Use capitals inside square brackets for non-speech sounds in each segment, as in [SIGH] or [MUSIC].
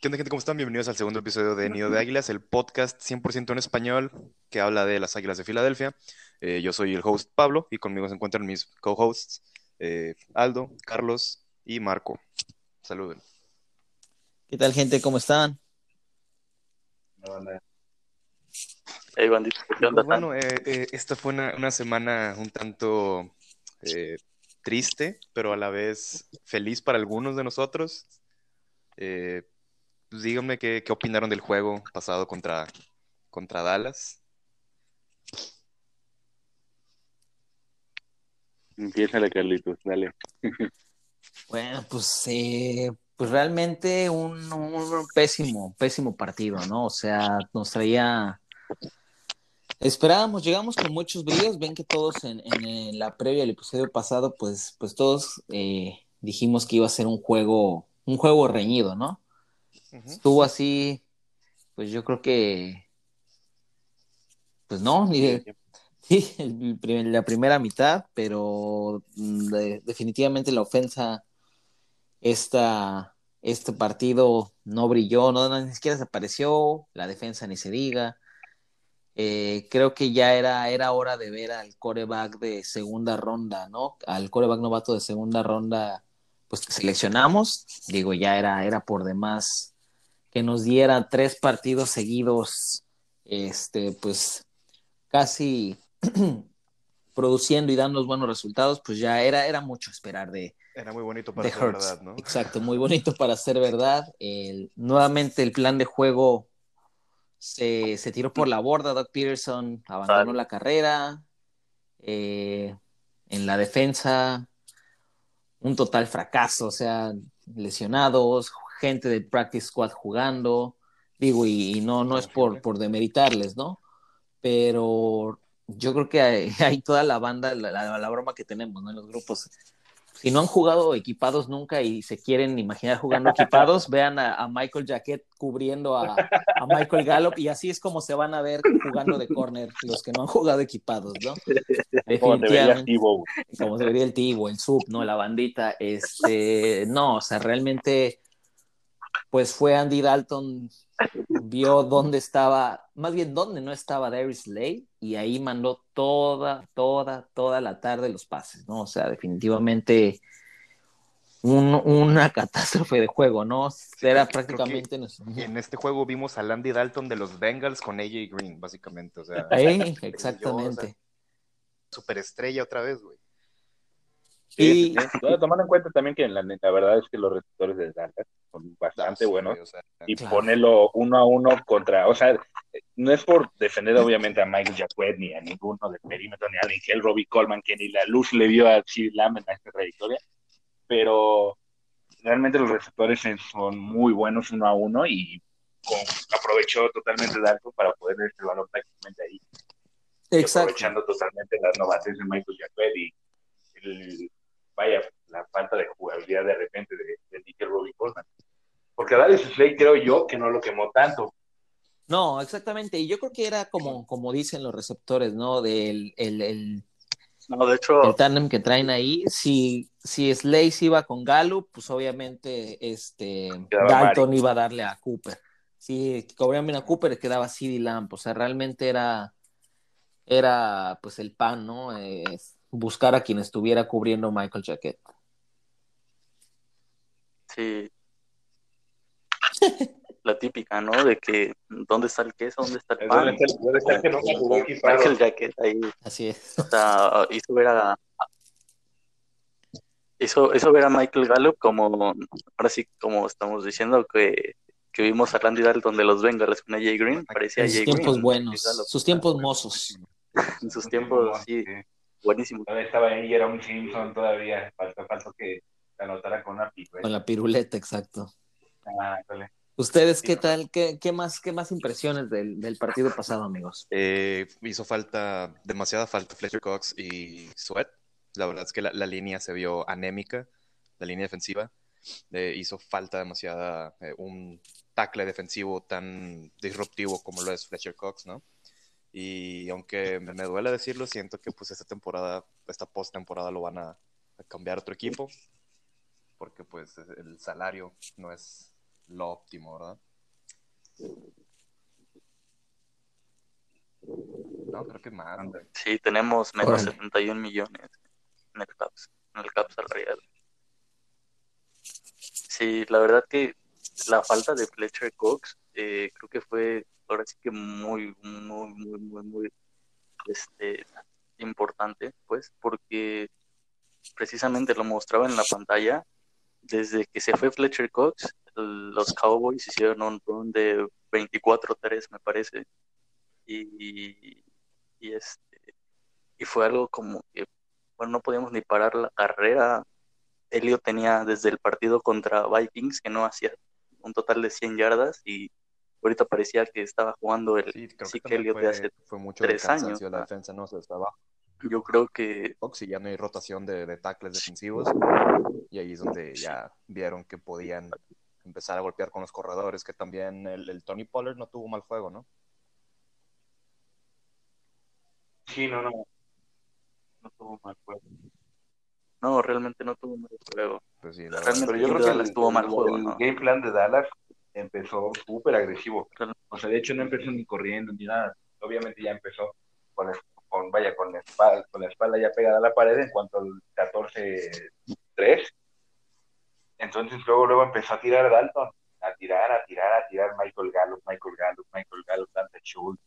¿Qué onda, gente? ¿Cómo están? Bienvenidos al segundo episodio de Nido de Águilas, el podcast 100% en español que habla de las Águilas de Filadelfia. Eh, yo soy el host Pablo y conmigo se encuentran mis co-hosts eh, Aldo, Carlos y Marco. Saluden. ¿Qué tal, gente? ¿Cómo están? Hey, bandito, ¿qué onda? Pues bueno, eh, eh, esta fue una, una semana un tanto eh, triste, pero a la vez feliz para algunos de nosotros. Eh, pues díganme qué, qué opinaron del juego pasado contra, contra Dallas. Empiézale, Carlitos, dale. [LAUGHS] Bueno, pues, eh, pues realmente un, un pésimo, pésimo partido, ¿no? O sea, nos traía... Esperábamos, llegamos con muchos brillos. Ven que todos en, en la previa del episodio pasado, pues, pues todos eh, dijimos que iba a ser un juego, un juego reñido, ¿no? Estuvo así, pues yo creo que, pues no, ni de- [LAUGHS] sí, el prim- la primera mitad, pero mm, de- definitivamente la ofensa, esta, este partido no brilló, no, no, ni siquiera se apareció, la defensa ni se diga. Eh, creo que ya era, era hora de ver al coreback de segunda ronda, ¿no? Al coreback novato de segunda ronda, pues que seleccionamos, digo, ya era, era por demás que nos diera tres partidos seguidos, este, pues casi [CLEARS THROAT] produciendo y dando buenos resultados, pues ya era, era mucho esperar de, Era muy bonito para ser Hurts. verdad, ¿no? Exacto, muy bonito para ser verdad. El- nuevamente el plan de juego se, se tiró por la borda. Doug Peterson abandonó la carrera. Eh, en la defensa, un total fracaso. O sea, lesionados, gente del practice squad jugando. Digo, y, y no, no es por, por demeritarles, ¿no? Pero yo creo que hay, [LAUGHS] hay toda la banda, la, la- la broma que tenemos, ¿no? En los grupos si no han jugado equipados nunca y se quieren imaginar jugando equipados, [LAUGHS] vean a, a Michael Jacket cubriendo a, a Michael Gallup y así es como se van a ver jugando de corner los que no han jugado equipados, ¿no? Como te vería Definitivamente, Tibo. como se vería el Tibo, el Sub, ¿no? La bandita, este, no, o sea, realmente, pues fue Andy Dalton, vio dónde estaba, más bien dónde no estaba Darius Slay y ahí mandó toda, toda, toda la tarde los pases, ¿no? O sea, definitivamente un- una [LAUGHS] catástrofe de juego, ¿no? Era prácticamente... En este juego vimos a Landy Dalton de los Bengals con AJ Green, básicamente. [LAUGHS] O sea, exactamente. superestrella otra vez, güey. Y, Sí, sí, sí. Tomando en cuenta también que la, la verdad es que los receptores de Dallas son bastante Sí, buenos güey, o sea, y Claro. ponerlo uno a uno contra, o sea, no es por defender obviamente a Michael Jacquet ni a ninguno del perímetro, ni a Nigel Robbie Coleman, que ni la luz le dio a Sid Lamb en esta trayectoria, pero realmente los receptores son muy buenos uno a uno y con- aprovechó totalmente Dalton para poder ver el balón prácticamente ahí. exacto. aprovechando totalmente las novates de Michael Jacquet y el, vaya, la falta de jugabilidad de repente de, de Nickel Robbie Coleman. Porque a Darius Slay creo yo que no lo quemó tanto. No, exactamente. Y yo creo que era como, como dicen los receptores, ¿no? Del el, el, No, de hecho, el tándem que traen ahí. Si, si Slay se iba con Gallup, pues obviamente este Quedaba Dalton iba a darle a Cooper. Si cobraban bien a Cooper, quedaba CD Lamp. O sea, realmente era, era pues el pan, ¿no? Eh, buscar a quien estuviera cubriendo Michael Jacket. Sí. [LAUGHS] La típica, ¿no? De que, ¿dónde está el queso? ¿Dónde está el pan? ¿Dónde está el que no jugó equipado? Michael Jacket ahí, Así es. o sea, hizo ver a... Hizo, hizo ver a Michael Gallup como, ahora sí, como estamos diciendo, que, que vimos a Randy Dalton de los Bengals con AJ Green, parecía sus tiempos buenos, Gallup. sus tiempos mozos. En sus tiempos, sí, buenísimo. Todavía estaba ahí, era un Simpson todavía. Faltó, faltó que se anotara con una pipa. Con la piruleta, exacto. Ah, dale. ¿Ustedes qué tal? ¿Qué, qué más, qué más impresiones del, del partido pasado, amigos? [LAUGHS] Eh, hizo falta, demasiada falta Fletcher Cox y Sweat. La verdad es que la, la línea se vio anémica, la línea defensiva. Eh, hizo falta demasiada eh, un tackle defensivo tan disruptivo como lo es Fletcher Cox, ¿no? Y aunque me, me duele decirlo, siento que pues esta temporada, esta post-temporada lo van a, a cambiar a otro equipo, porque pues el salario no es lo óptimo, ¿verdad? No, creo que más. Sí, tenemos menos 71 millones en el CAPS, en el CAPS salarial. Sí, la verdad que la falta de Fletcher Cox eh, creo que fue ahora sí que muy, muy, muy, muy, muy este, importante, pues, porque precisamente lo mostraba en la pantalla. Desde que se fue Fletcher Cox, los Cowboys hicieron un run de 24-3, me parece. Y, y, este, y fue algo como que, bueno, no podíamos ni parar la carrera. Elio tenía desde el partido contra Vikings, que no hacía un total de 100 yardas, y ahorita parecía que estaba jugando el sí, creo que de hace fue mucho tres años. La defensa no se estaba yo creo que. Si ya no hay rotación de, de tackles defensivos. Y ahí es donde ya vieron que podían empezar a golpear con los corredores. Que también el, Tony Pollard no tuvo mal juego, ¿no? Sí, no, no. No tuvo mal juego. No, realmente no tuvo mal juego. Pues sí, realmente pero yo creo que Dallas tuvo mal juego. El game plan de Dallas empezó súper agresivo. O sea, de hecho no empezó ni corriendo ni nada. Obviamente ya empezó con el con, vaya, con la, espalda, con la espalda ya pegada a la pared en cuanto al 14-3. Entonces luego, luego empezó a tirar Dalton, a tirar, a tirar, a tirar Michael Gallup, Michael Gallup, Michael Gallup, Dante Schultz,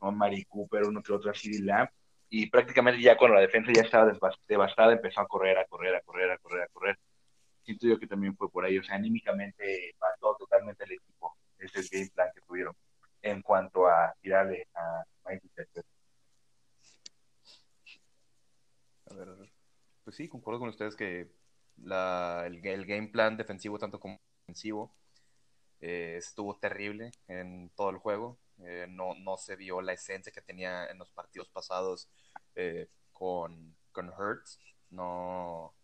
¿no? Mari Cooper, uno que otro, así Lamb. Y prácticamente ya cuando la defensa ya estaba devastada, empezó a correr, a correr, a correr, a correr, a correr. Siento yo que también fue por ahí. O sea, anímicamente mató totalmente el equipo. Ese es el game plan que tuvieron en cuanto a tirarle a Michael Jackson. A ver, pues sí, concuerdo con ustedes que la, el, game plan defensivo tanto como ofensivo eh, estuvo terrible en todo el juego. Eh, no, no se vio la esencia que tenía en los partidos pasados eh, con, con Hertz. No,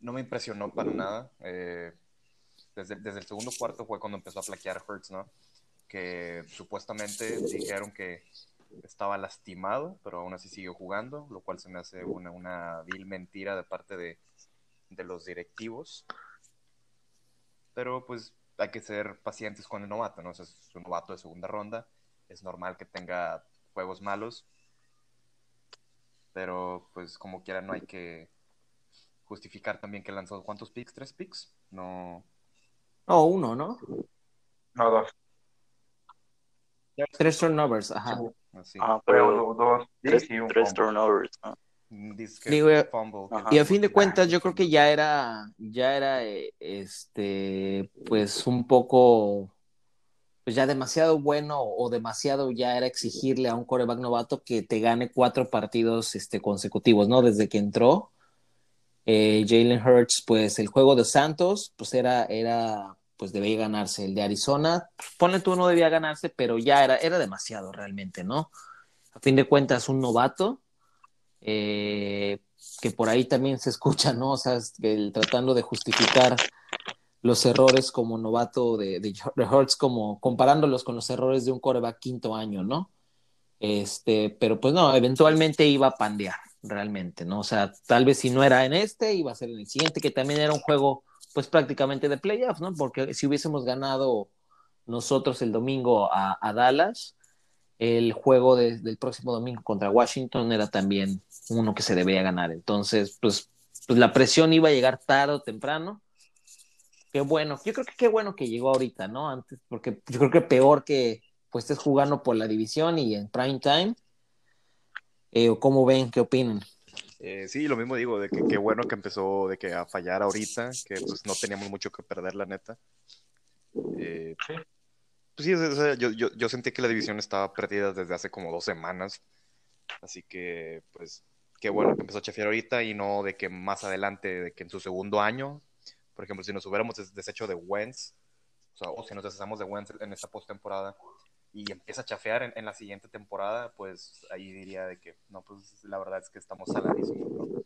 no me impresionó para nada. desde, desde, el segundo cuarto fue cuando empezó a plaquear Hertz, ¿no? Que supuestamente dijeron que estaba lastimado, pero aún así siguió jugando, lo cual se me hace una, una vil mentira de parte de, de los directivos. Pero pues hay que ser pacientes con el novato, ¿no? es un novato de segunda ronda, es normal que tenga juegos malos, pero pues como quiera no hay que justificar también que lanzó cuántos picks, tres picks, no. No, uno, ¿no? No, dos. Tres turnovers, ajá. Ah, pero dos, tres, turnovers. y a fin de cuentas yo creo que ya era, ya era, este, pues un poco, pues ya demasiado bueno o demasiado ya era exigirle a un coreback novato que te gane cuatro partidos este, consecutivos, ¿no? Desde que entró eh, Jalen Hurts, pues el juego de Santos, pues era, era pues debía ganarse. El de Arizona, ponle tú, no debía ganarse, pero ya era, era demasiado realmente, ¿no? A fin de cuentas, un novato, eh, que por ahí también se escucha, ¿no? O sea, el, tratando de justificar los errores como novato de, Hurts, como comparándolos con los errores de un coreback quinto año, ¿no? Este, pero pues no, eventualmente iba a pandear, realmente, ¿no? O sea, tal vez si no era en este, iba a ser en el siguiente, que también era un juego pues prácticamente de playoffs, ¿no? Porque si hubiésemos ganado nosotros el domingo a, Dallas, el juego del próximo domingo contra Washington era también uno que se debía ganar. Entonces, pues, pues la presión iba a llegar tarde o temprano. Qué bueno, yo creo que qué bueno que llegó ahorita, ¿no? Antes, porque yo creo que peor que pues estés jugando por la división y en prime time. Eh, ¿Cómo ven? ¿Qué opinan? Eh, sí, lo mismo digo, de que qué bueno que empezó de que a fallar ahorita, que pues no teníamos mucho que perder, la neta. Eh, pues sí, yo, yo, yo, sentí que la división estaba perdida desde hace como dos semanas. Así que, pues, qué bueno que empezó a chefiar ahorita y no de que más adelante, de que en su segundo año, por ejemplo, si nos hubiéramos deshecho de Wentz, o, sea, o si nos deshacemos de Wentz en esta postemporada, y empieza a chafear en, la siguiente temporada, pues ahí diría de que, no, pues la verdad es que estamos saladísimos.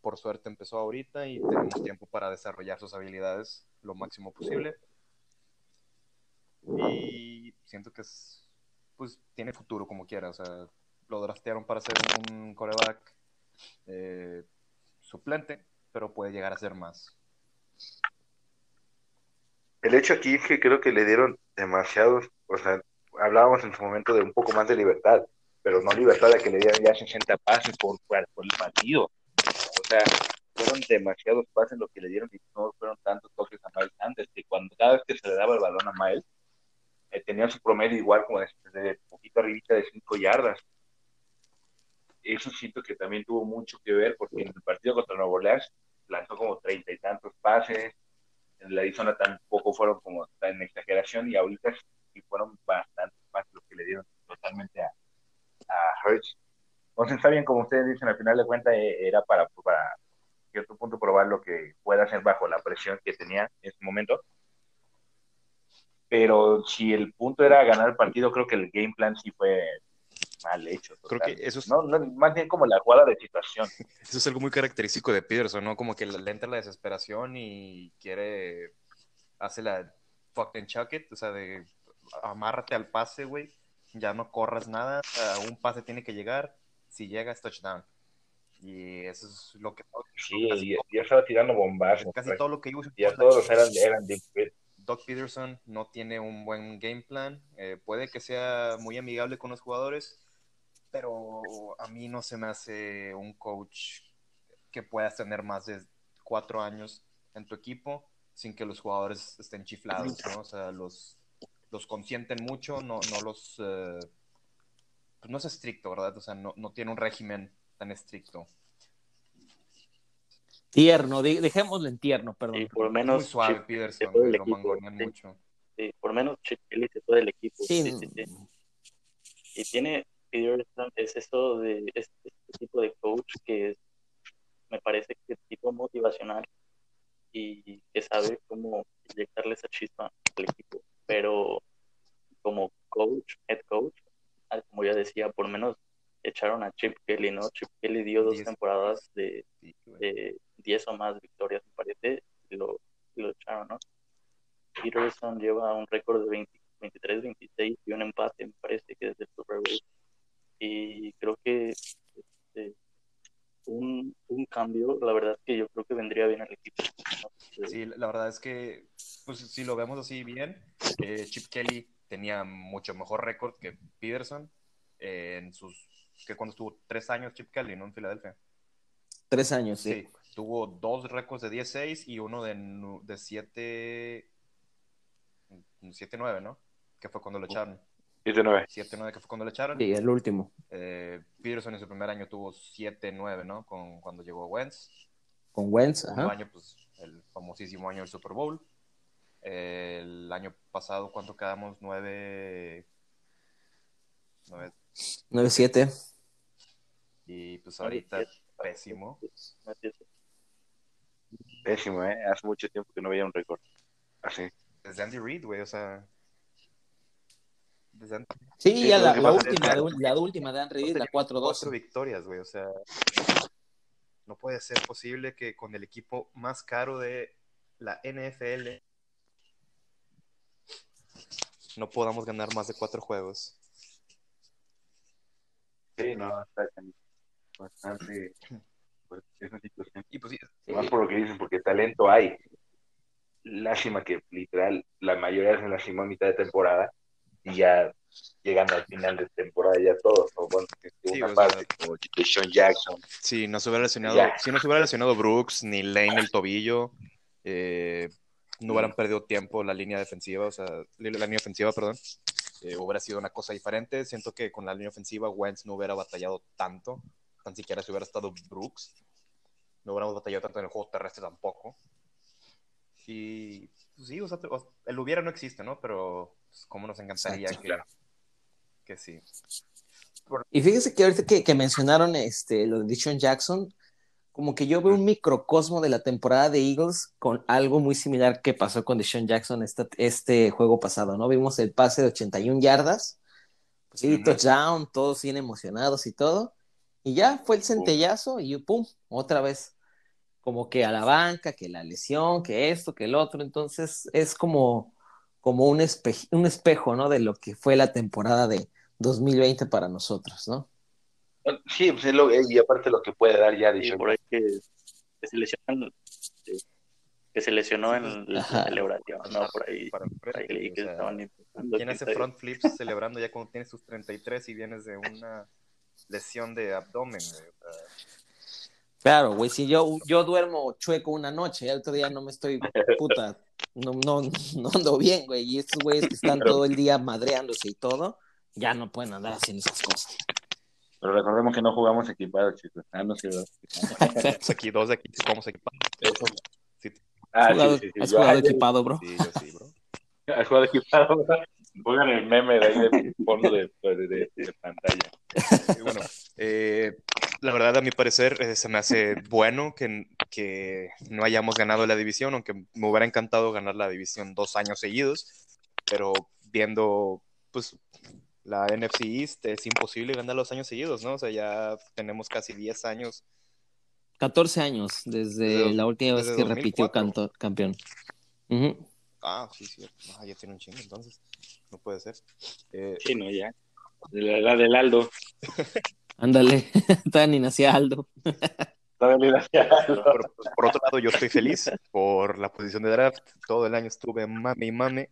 Por suerte empezó ahorita y tenemos tiempo para desarrollar sus habilidades lo máximo posible. Y siento que es, pues tiene futuro como quiera, o sea, lo draftearon para ser un coreback eh, suplente, pero puede llegar a ser más. El hecho aquí es que creo que le dieron demasiados, o sea, hablábamos en su momento de un poco más de libertad, pero no libertad de que le dieran ya 60 pases por, por el partido. O sea, fueron demasiados pases lo que le dieron y no fueron tantos toques a Miles Sanders, que cuando cada vez que se le daba el balón a Miles, eh, tenía su promedio igual como de, de poquito arribita de 5 yardas. Eso siento que también tuvo mucho que ver porque en el partido contra Nuevo Orleans lanzó como treinta y tantos pases, en la Arizona tampoco fueron como en exageración y ahorita sí fueron bastantes pases los que le dieron totalmente a, a Hertz. Entonces está bien, como ustedes dicen, al final de cuentas eh, era para, para cierto punto probar lo que pueda hacer bajo la presión que tenía en ese momento. Pero si el punto era ganar el partido, creo que el game plan sí fue mal hecho. Creo que eso es... no, no, más bien como la jugada de situación. [LAUGHS] Eso es algo muy característico de Peterson, ¿no? Como que le entra la desesperación y quiere, hace la fuck and chuck it, o sea, de amárrate al pase, güey, ya no corras nada, un pase tiene que llegar, si llega es touchdown. Y eso es lo que... Sí, ya, estaba tirando bombas. Casi todo lo que iba Ya todos eran, eran de Doc Peterson no tiene un buen game plan. Eh, puede que sea muy amigable con los jugadores, pero a mí no se me hace un coach que puedas tener más de cuatro años en tu equipo sin que los jugadores estén chiflados, ¿no? O sea, los, los consienten mucho, no, no los... Eh, pues no es estricto, ¿verdad? O sea, no, no tiene un régimen tan estricto. Tierno, dejémoslo en tierno, perdón. por lo menos. Muy suave, Peterson, lo equipo, mucho. Sí, por lo menos Chip se fue del equipo. Sí. Y tiene, Peterson, es esto de este, este, tipo de coach que me parece que es tipo motivacional y que sabe cómo inyectarle esa chispa al equipo. Pero como coach, head coach, como ya decía, por lo menos echaron a Chip Kelly, ¿no? Chip Kelly dio dos temporadas de, de 10 o más victorias, me parece, y lo, lo echaron, ¿no? Peterson lleva un récord de 23, 26 y un empate, me parece que desde el Super Bowl. Y creo que este, un, un, cambio, la verdad es que yo creo que vendría bien al equipo. Sí, la verdad es que, pues si lo vemos así bien, eh, Chip Kelly tenía mucho mejor récord que Peterson en sus, que cuando estuvo tres años Chip Kelly, ¿no? En Filadelfia. Tres años, sí. Tuvo dos récords de 10-6 y uno de, de 7... 7-9, ¿no? Que fue cuando lo echaron. 7-9. 7-9 que fue cuando lo echaron. Sí, el último. Eh, Peterson en su primer año tuvo 7-9, ¿no? Con, cuando llegó Wentz. Con Wentz, ajá. Un año, pues, el famosísimo año del Super Bowl. el año pasado, ¿cuánto quedamos? 9... 9-7. Y pues ahorita pésimo. Pésimo, ¿eh? Hace mucho tiempo que no veía un récord. Así. Desde Andy Reid, güey, o sea. Sí, ya la, última, de, la última de Reid, la 4-2. Cuatro victorias, güey, o sea. No puede ser posible que con el equipo más caro de la NFL no podamos ganar más de cuatro juegos. Sí, no, está bastante pues, esa situación. Y pues, Más por lo que dicen, porque talento hay. Lástima que literal la mayoría se lastimó a mitad de temporada y ya llegando al final de temporada ya todos, o bueno, sí, una parte como Sean Jackson. Sí, no se hubiera lesionado, si no se hubiera lesionado Brooks ni Lane el tobillo, eh, no hubieran perdido tiempo la línea defensiva, o sea, la línea ofensiva, perdón. Eh, hubiera sido una cosa diferente. Siento que con la línea ofensiva Wentz no hubiera batallado tanto tan siquiera si hubiera estado Brooks. No hubiéramos batallado tanto en el juego terrestre tampoco. Y pues, sí, o sea, el hubiera no existe, ¿no? Pero pues, como nos encantaría que, que sí. Y fíjese que ahorita que, que, mencionaron este, lo de Dishon Jackson, como que yo veo un microcosmo de la temporada de Eagles con algo muy similar que pasó con Dishon Jackson este, este juego pasado, ¿no? Vimos el pase de 81 yardas, pues sí, touchdown, todos bien emocionados y todo, y ya fue el centellazo y pum, otra vez. Como que a la banca, que la lesión, que esto, que el otro. Entonces es como, como un, un espejo, ¿no? De lo que fue la temporada de 2020 para nosotros, ¿no? Sí, pues y aparte lo que puede dar ya, dicho. por ahí que, se lesionan que se lesionó en la Ajá. celebración, ¿no? Por ahí, Para por ahí que estaban ¿Quién hace front flips [LAUGHS] celebrando ya cuando tienes tus 33 y vienes de una lesión de abdomen? güey? O sea, Claro, güey, si yo, yo duermo chueco una noche, el otro día no me estoy, puta, no, no, [LAUGHS] no ando bien, güey, y estos güeyes que están Pero- todo el día madreándose y todo, ya no pueden andar haciendo esas cosas. Pero recordemos que no jugamos equipados, chicos. Ah, no sé, ¿verdad? [LAUGHS] Estamos aquí, dos de aquí, jugamos equipados. Sí, Ah, ¿Has jugado, sí, sí, sí. has Yo- jugado ah, equipado, bro? sí, yo sí, bro. [LAUGHS] ¿Has jugado equipado? ¿verdad? Pongan el meme de ahí de fondo de, de, de- de pantalla. [LAUGHS] Y bueno, eh, la verdad, a mi parecer, eh, se me hace bueno que, que no hayamos ganado la división, aunque me hubiera encantado ganar la división dos años seguidos, pero viendo, pues, la NFC East, es imposible ganar los años seguidos, ¿no? O sea, ya tenemos casi 10 años. 14 años desde Desde- la última vez que repitió 2004. canto- campeón. Ujú. Ah, sí, sí, ah, ya tiene un chingo, entonces, no puede ser. Eh, Sí, no, ya. La edad del Aldo. [LAUGHS] Ándale, [LAUGHS] todavía ni nacía Aldo. [LAUGHS] Aldo. Pero, pues, por otro lado, yo estoy feliz por la posición de draft. Todo el año estuve mame y mame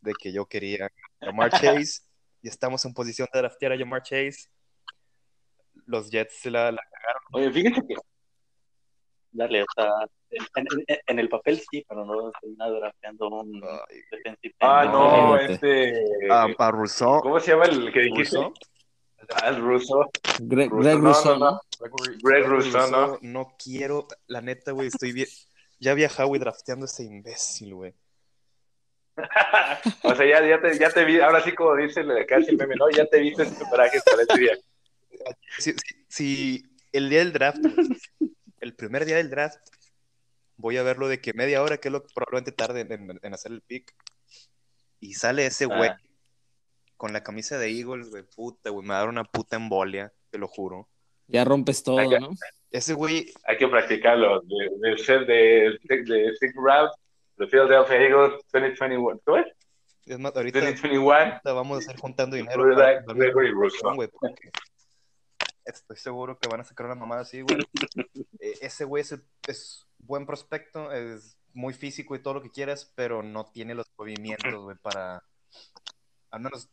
de que yo quería a Jamar Chase y estamos en posición de draftear a Jamar Chase. Los Jets se la, la cagaron. Oye, fíjate que Dale, o sea, en, en- en el papel sí, pero no estoy nada drafteando un Ay, defensive Ah, no, este. a, a Rousseau. ¿Cómo se llama el que dijiste? Rousseau. Ah, el ruso. Greg, Russo, Greg no, Rousseau, no, ¿no? Gregory- Greg Gregory Rousseau, ¿no? No quiero, la neta, güey, estoy bien. Ya había Howie drafteando a ese imbécil, güey. [LAUGHS] o sea, ya, ya, te, ya te vi, ahora sí como dice el- casi el meme, ¿no? Ya te viste este traje para este día. Si, si- si el día del draft, güey, el primer día del draft, voy a verlo de que media hora, que es lo que probablemente tarde en, hacer el pick, y sale ese güey Ah. con la camisa de Eagles, güey, puta, güey, me va a dar una puta embolia, te lo juro. Ya rompes todo. ¿no? Ese güey, Hay que practicarlo. De, de ser de, de, de Six Route, de Philadelphia Eagles 2021. ¿Cómo es? es más, ahorita, 2021. ahorita vamos a estar juntando dinero para un Rousseau. güey, porque estoy seguro que van a sacar una mamada así, güey. [LAUGHS] Eh, ese güey es, es buen prospecto, es muy físico y todo lo que quieras, pero no tiene los movimientos, güey, para... Al menos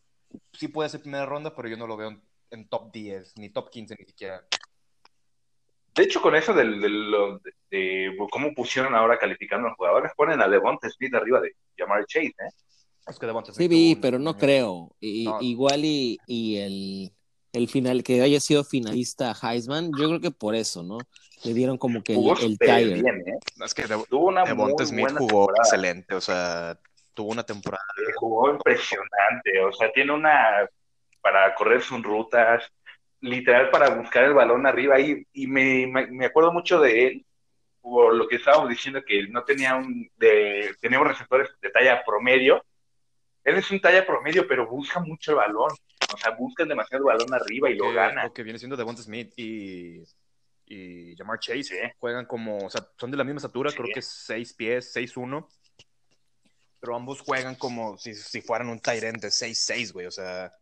sí puede ser primera ronda, pero yo no lo veo en, en top 10, ni top 15 ni siquiera. De hecho, con eso del, de, de cómo pusieron ahora calificando a los jugadores, ponen a Devonta Smith arriba de Jamar Chase, ¿eh? Es que Devonta Sí Smith vi, tuvo un- pero no creo. Y- No. Igual y, y el, el final, que haya sido finalista Heisman, yo creo que por eso, ¿no? Le dieron como que el, Jugó el súper tire. bien, ¿eh? Es que Tuvo una Devonta muy Smith buena jugó temporada. excelente, o sea, tuvo una temporada. Eh, Jugó impresionante, o sea, tiene una para correr sus rutas, literal para buscar el balón arriba y, y me, me- acuerdo mucho de él por lo que estábamos diciendo que no tenía un de teníamos receptores de talla promedio. Él es un talla promedio, pero busca mucho el balón. O sea, busca demasiado el balón arriba y lo que- gana. Lo que viene siendo Devonta Smith y, y Jamar Chase Sí. juegan como, o sea, son de la misma estatura, Sí. creo que es 6 pies, 6'1", pero ambos juegan como si, si fueran un Tyrant de 6'6", güey, o sea,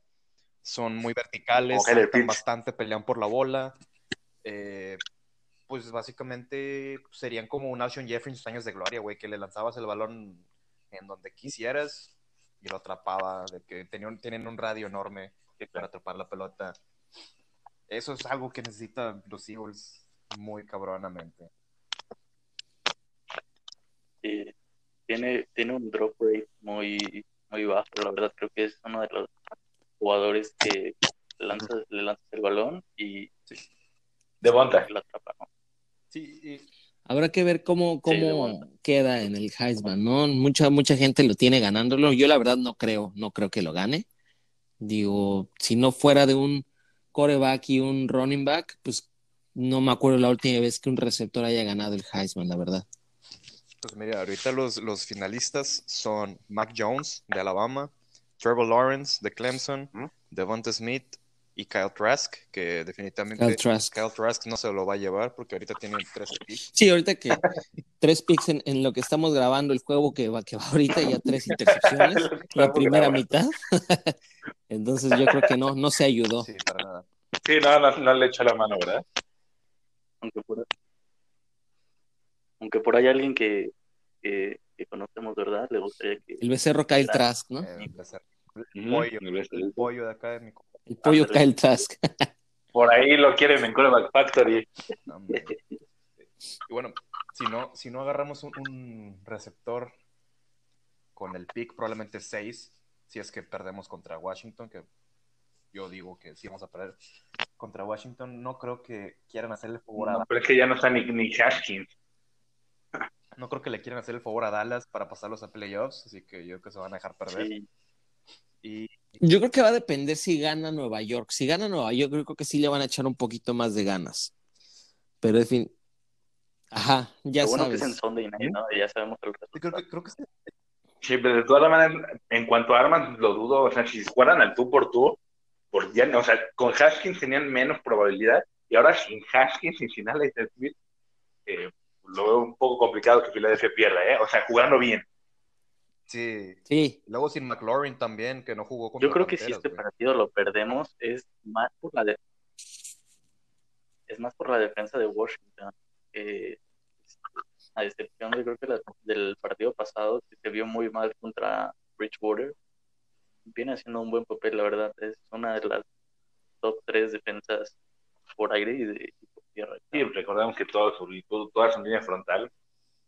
son muy verticales, saltan bastante, pelean por la bola, eh, pues básicamente serían como un Alshon Jeffrey en sus años de gloria, güey, que le lanzabas el balón en donde quisieras y lo atrapaba, de que tenían, tienen un radio enorme para atrapar la pelota. Eso es algo que necesitan los Eagles muy cabronamente. Sí, tiene, tiene un drop rate muy, muy bajo, la verdad creo que es uno de los jugadores que lanza, le lanzas el balón y Devonta. la atrapa, ¿no? Sí, Habrá que ver cómo, Sí, cómo vuelta. queda en el Heisman, ¿no? Mucha, mucha gente lo tiene ganándolo. Yo la verdad no creo, no creo que lo gane. Digo, si no fuera de un coreback y un running back, pues no me acuerdo la última vez que un receptor haya ganado el Heisman, la verdad. pues mira, ahorita los, los finalistas son Mac Jones de Alabama, Trevor Lawrence de Clemson, ¿Mm? Devonta Smith y Kyle Trask, que definitivamente Kyle Trask. Kyle Trask no se lo va a llevar porque ahorita tiene tres picks. Sí, ahorita que tres picks en, en lo que estamos grabando el juego que va, que va ahorita, ya tres intercepciones, [LAUGHS] la primera mitad. [LAUGHS] Entonces yo creo que no, no se ayudó. Sí, para nada. Sí, no, no, no le echa la mano, ¿verdad? Aunque por, aunque por ahí alguien que, que, que conocemos, ¿verdad? Le gustaría que... El becerro Kyle. Trask, ¿no? El Ujú, pollo, el becerro. el pollo de acá de mi El pollo. Kyle Trask. [LAUGHS] Por ahí lo quieren en Coreback Factory. Y bueno, si no, si no agarramos un, un receptor con el pick, probablemente 6, si es que perdemos contra Washington, que yo digo que sí vamos a perder contra Washington, no creo que quieran hacerle favor a No, pero es que ya no está ni, ni Haskins. no creo que le quieran hacer el favor a Dallas para pasarlos a playoffs, así que yo creo que se van a dejar perder. Sí, Y Yo creo que va a depender si gana Nueva York. Si gana Nueva York, yo creo que sí le van a echar un poquito más de ganas. Pero en fin. Ajá, ya lo bueno sabes. que es en Sunday Night, ¿no? Ya sabemos el creo resultado. que, creo que sí. Sí, pero de todas maneras, en cuanto a armas, lo dudo. O sea, si fueran al tú por tú, por ya, o sea, con Haskins tenían menos probabilidad. Y ahora sin Haskins, sin sin Alex Smith, eh, lo veo un poco complicado que Philadelphia pierda, ¿eh? O sea, jugando bien. Sí. Sí, Luego sin McLaurin también, que no jugó contra Yo creo que si este güey. partido lo perdemos es más por la de- es más por la defensa de Washington. Eh, a excepción de creo que la- del partido pasado que se vio muy mal contra Bridgewater, viene haciendo un buen papel, la verdad. Es una de las top tres defensas por aire y, de, y por tierra. Y recordemos que todo su, todo- toda su línea frontal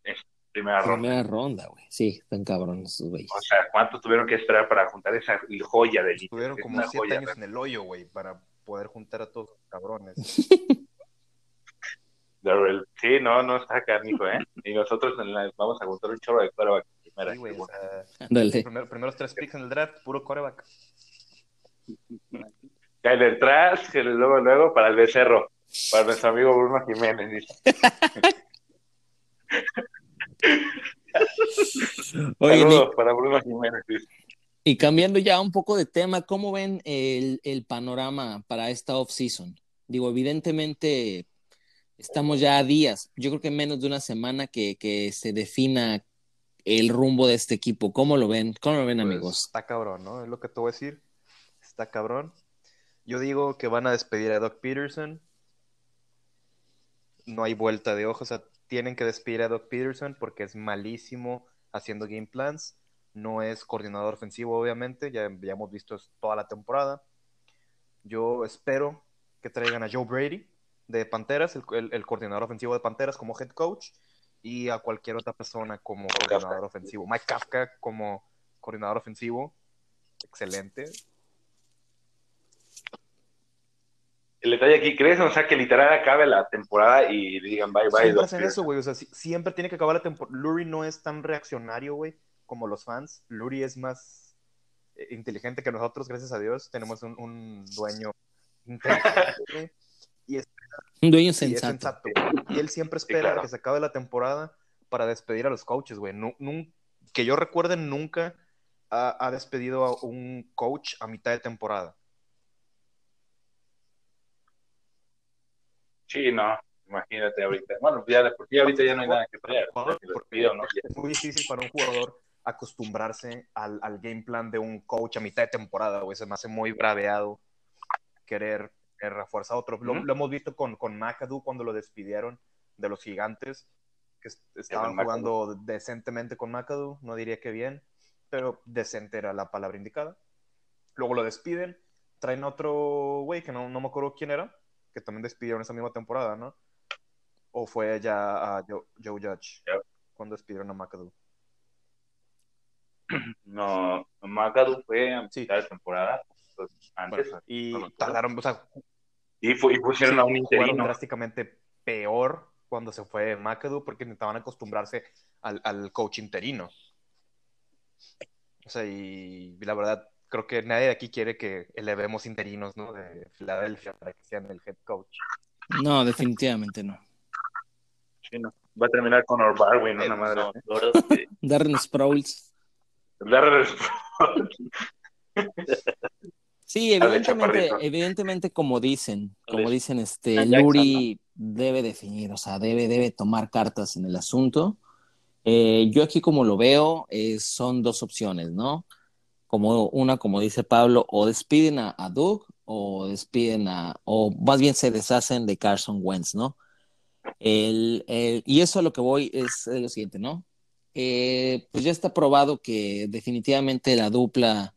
es primera ronda. primera ronda, güey. Sí, están cabrones esos güeyes. O sea, ¿cuánto tuvieron que esperar para juntar esa joya de línea? Estuvieron Es como una siete joya, años en el hoyo, güey, para poder juntar a todos los cabrones. [LAUGHS] Darrell. Sí, no, no está canijo, ¿eh? Y nosotros en la- vamos a juntar un chorro de quarterback primera. Sí, güey, o sea, Ándale. primer- primeros tres picks en el draft, puro coreback. Kyler Trask, que luego, luego para el becerro, para nuestro amigo Bruno Jiménez. [LAUGHS] dice. Oye, Saludos Nick, para Bruno Jiménez. y cambiando ya un poco de tema, ¿cómo ven el, el panorama para esta off-season? Digo, evidentemente estamos ya a días, yo creo que menos de una semana que, que se defina el rumbo de este equipo. ¿Cómo lo ven? ¿Cómo lo ven, Pues, amigos? Está cabrón, ¿no? Es lo que te voy a decir. Está cabrón. Yo digo que van a despedir a Doc Peterson. No hay vuelta de hoja. O sea, tienen que despedir a Doc Peterson porque es malísimo haciendo game plans. No es coordinador ofensivo, obviamente. Ya, ya hemos visto toda la temporada. Yo espero que traigan a Joe Brady de Panteras, el, el- el coordinador ofensivo de Panteras como head coach, y a cualquier otra persona como coordinador Kafka. ofensivo. Mike Kafka como coordinador ofensivo. Excelente. El detalle aquí, ¿crees? O sea, que literal acabe la temporada y digan bye bye. Siempre hacen eso, güey. O sea, si- siempre tiene que acabar la temporada. Lurie no es tan reaccionario, güey, como los fans. Lurie es más eh, inteligente que nosotros, gracias a Dios. Tenemos un, un dueño inteligente, güey, y es, Un dueño y es sensato. Y él siempre espera claro. que se acabe la temporada para despedir a los coaches, güey. Que yo recuerde, nunca ha, ha despedido a un coach a mitad de temporada. Sí, no. Imagínate ahorita. Bueno, ya de por sí ahorita ya no hay nada que pelear. Porque es muy difícil para un jugador acostumbrarse al, al game plan de un coach a mitad de temporada, güey. Se me hace muy braveado querer, querer refuerzar a otro. Lo, hemos visto con, con McAdoo cuando lo despidieron de los gigantes, que est- estaban McAdoo. jugando decentemente con McAdoo, no diría que bien, pero decente era la palabra indicada. Luego lo despiden, traen otro güey que no, no me acuerdo quién era, que también despidieron esa misma temporada, ¿no? O fue ya a Joe, Joe Judge cuando despidieron a McAdoo. [CLEARS THROAT] No, McAdoo fue a Sí. mitad de temporada. pues, antes. Bueno, y no tardaron, o sea, y, fu- y pusieron sí, a un interino. drásticamente peor cuando se fue McAdoo porque intentaban acostumbrarse al, al coach interino. O sea, y, y la verdad, creo que nadie de aquí quiere que elevemos interinos, ¿no? De Filadelfia para que sean el head coach. No, definitivamente no. Sí, no. Va a terminar con Barwin, Eh, una madre. No, la verdad es que [LAUGHS] Darren Sproles. Sí, evidentemente, evidentemente, como dicen, como dicen, este, Luri debe definir, o sea, debe, debe tomar cartas en el asunto. Eh, yo aquí como lo veo, eh, son dos opciones, ¿no? Como una, como dice Pablo, o despiden a, Doug o despiden a, o más bien se deshacen de Carson Wentz, ¿no? El, el- y eso a lo que voy es, es lo siguiente, ¿no? eh, pues ya está probado que definitivamente la dupla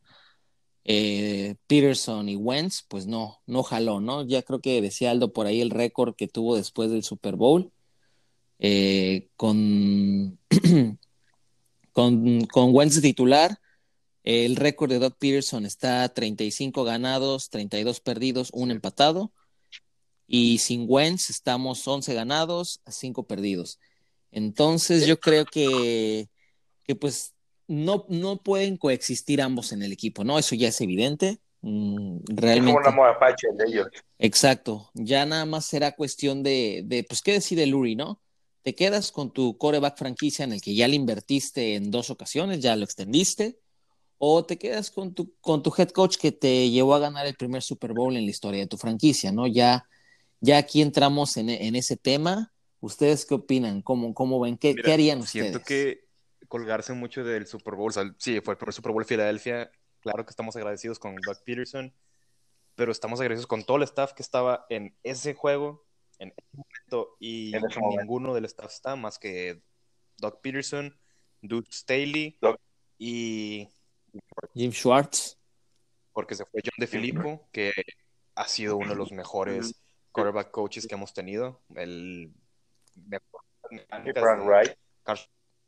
eh, Peterson y Wentz, pues no, no jaló, ¿no? Ya creo que decía Aldo por ahí el récord que tuvo después del Super Bowl. Eh, con, [CLEARS THROAT] con, con Wentz titular, el récord de Doug Peterson está 35 ganados, 32 perdidos, un empatado. Y sin Wentz estamos 11 ganados, 5 perdidos. Entonces yo creo que, que pues no, no pueden coexistir ambos en el equipo, ¿no? Eso ya es evidente. realmente. Mm, es como una apache de ellos. Exacto. Ya nada más será cuestión de, de, pues, ¿qué decide Lurie, no? Te quedas con tu coreback franquicia en el que ya le invertiste en dos ocasiones, ya lo extendiste, o te quedas con tu, con tu head coach que te llevó a ganar el primer Super Bowl en la historia de tu franquicia, ¿no? Ya, ya aquí entramos en, en ese tema. ¿Ustedes qué opinan? ¿Cómo, cómo ven? ¿Qué, ¿qué harían ustedes? Siento que colgarse mucho del Super Bowl. O sea, sí, fue el primer Super Bowl de Filadelfia. Claro que estamos agradecidos con Doug Peterson, pero estamos agradecidos con todo el staff que estaba en ese juego, en ese momento, y ninguno del staff está más que Doug Peterson, Duke Staley y Jim Schwartz. Porque se fue John De Filippo, que ha sido uno de los mejores quarterback coaches que hemos tenido. El mejor. Frank Wright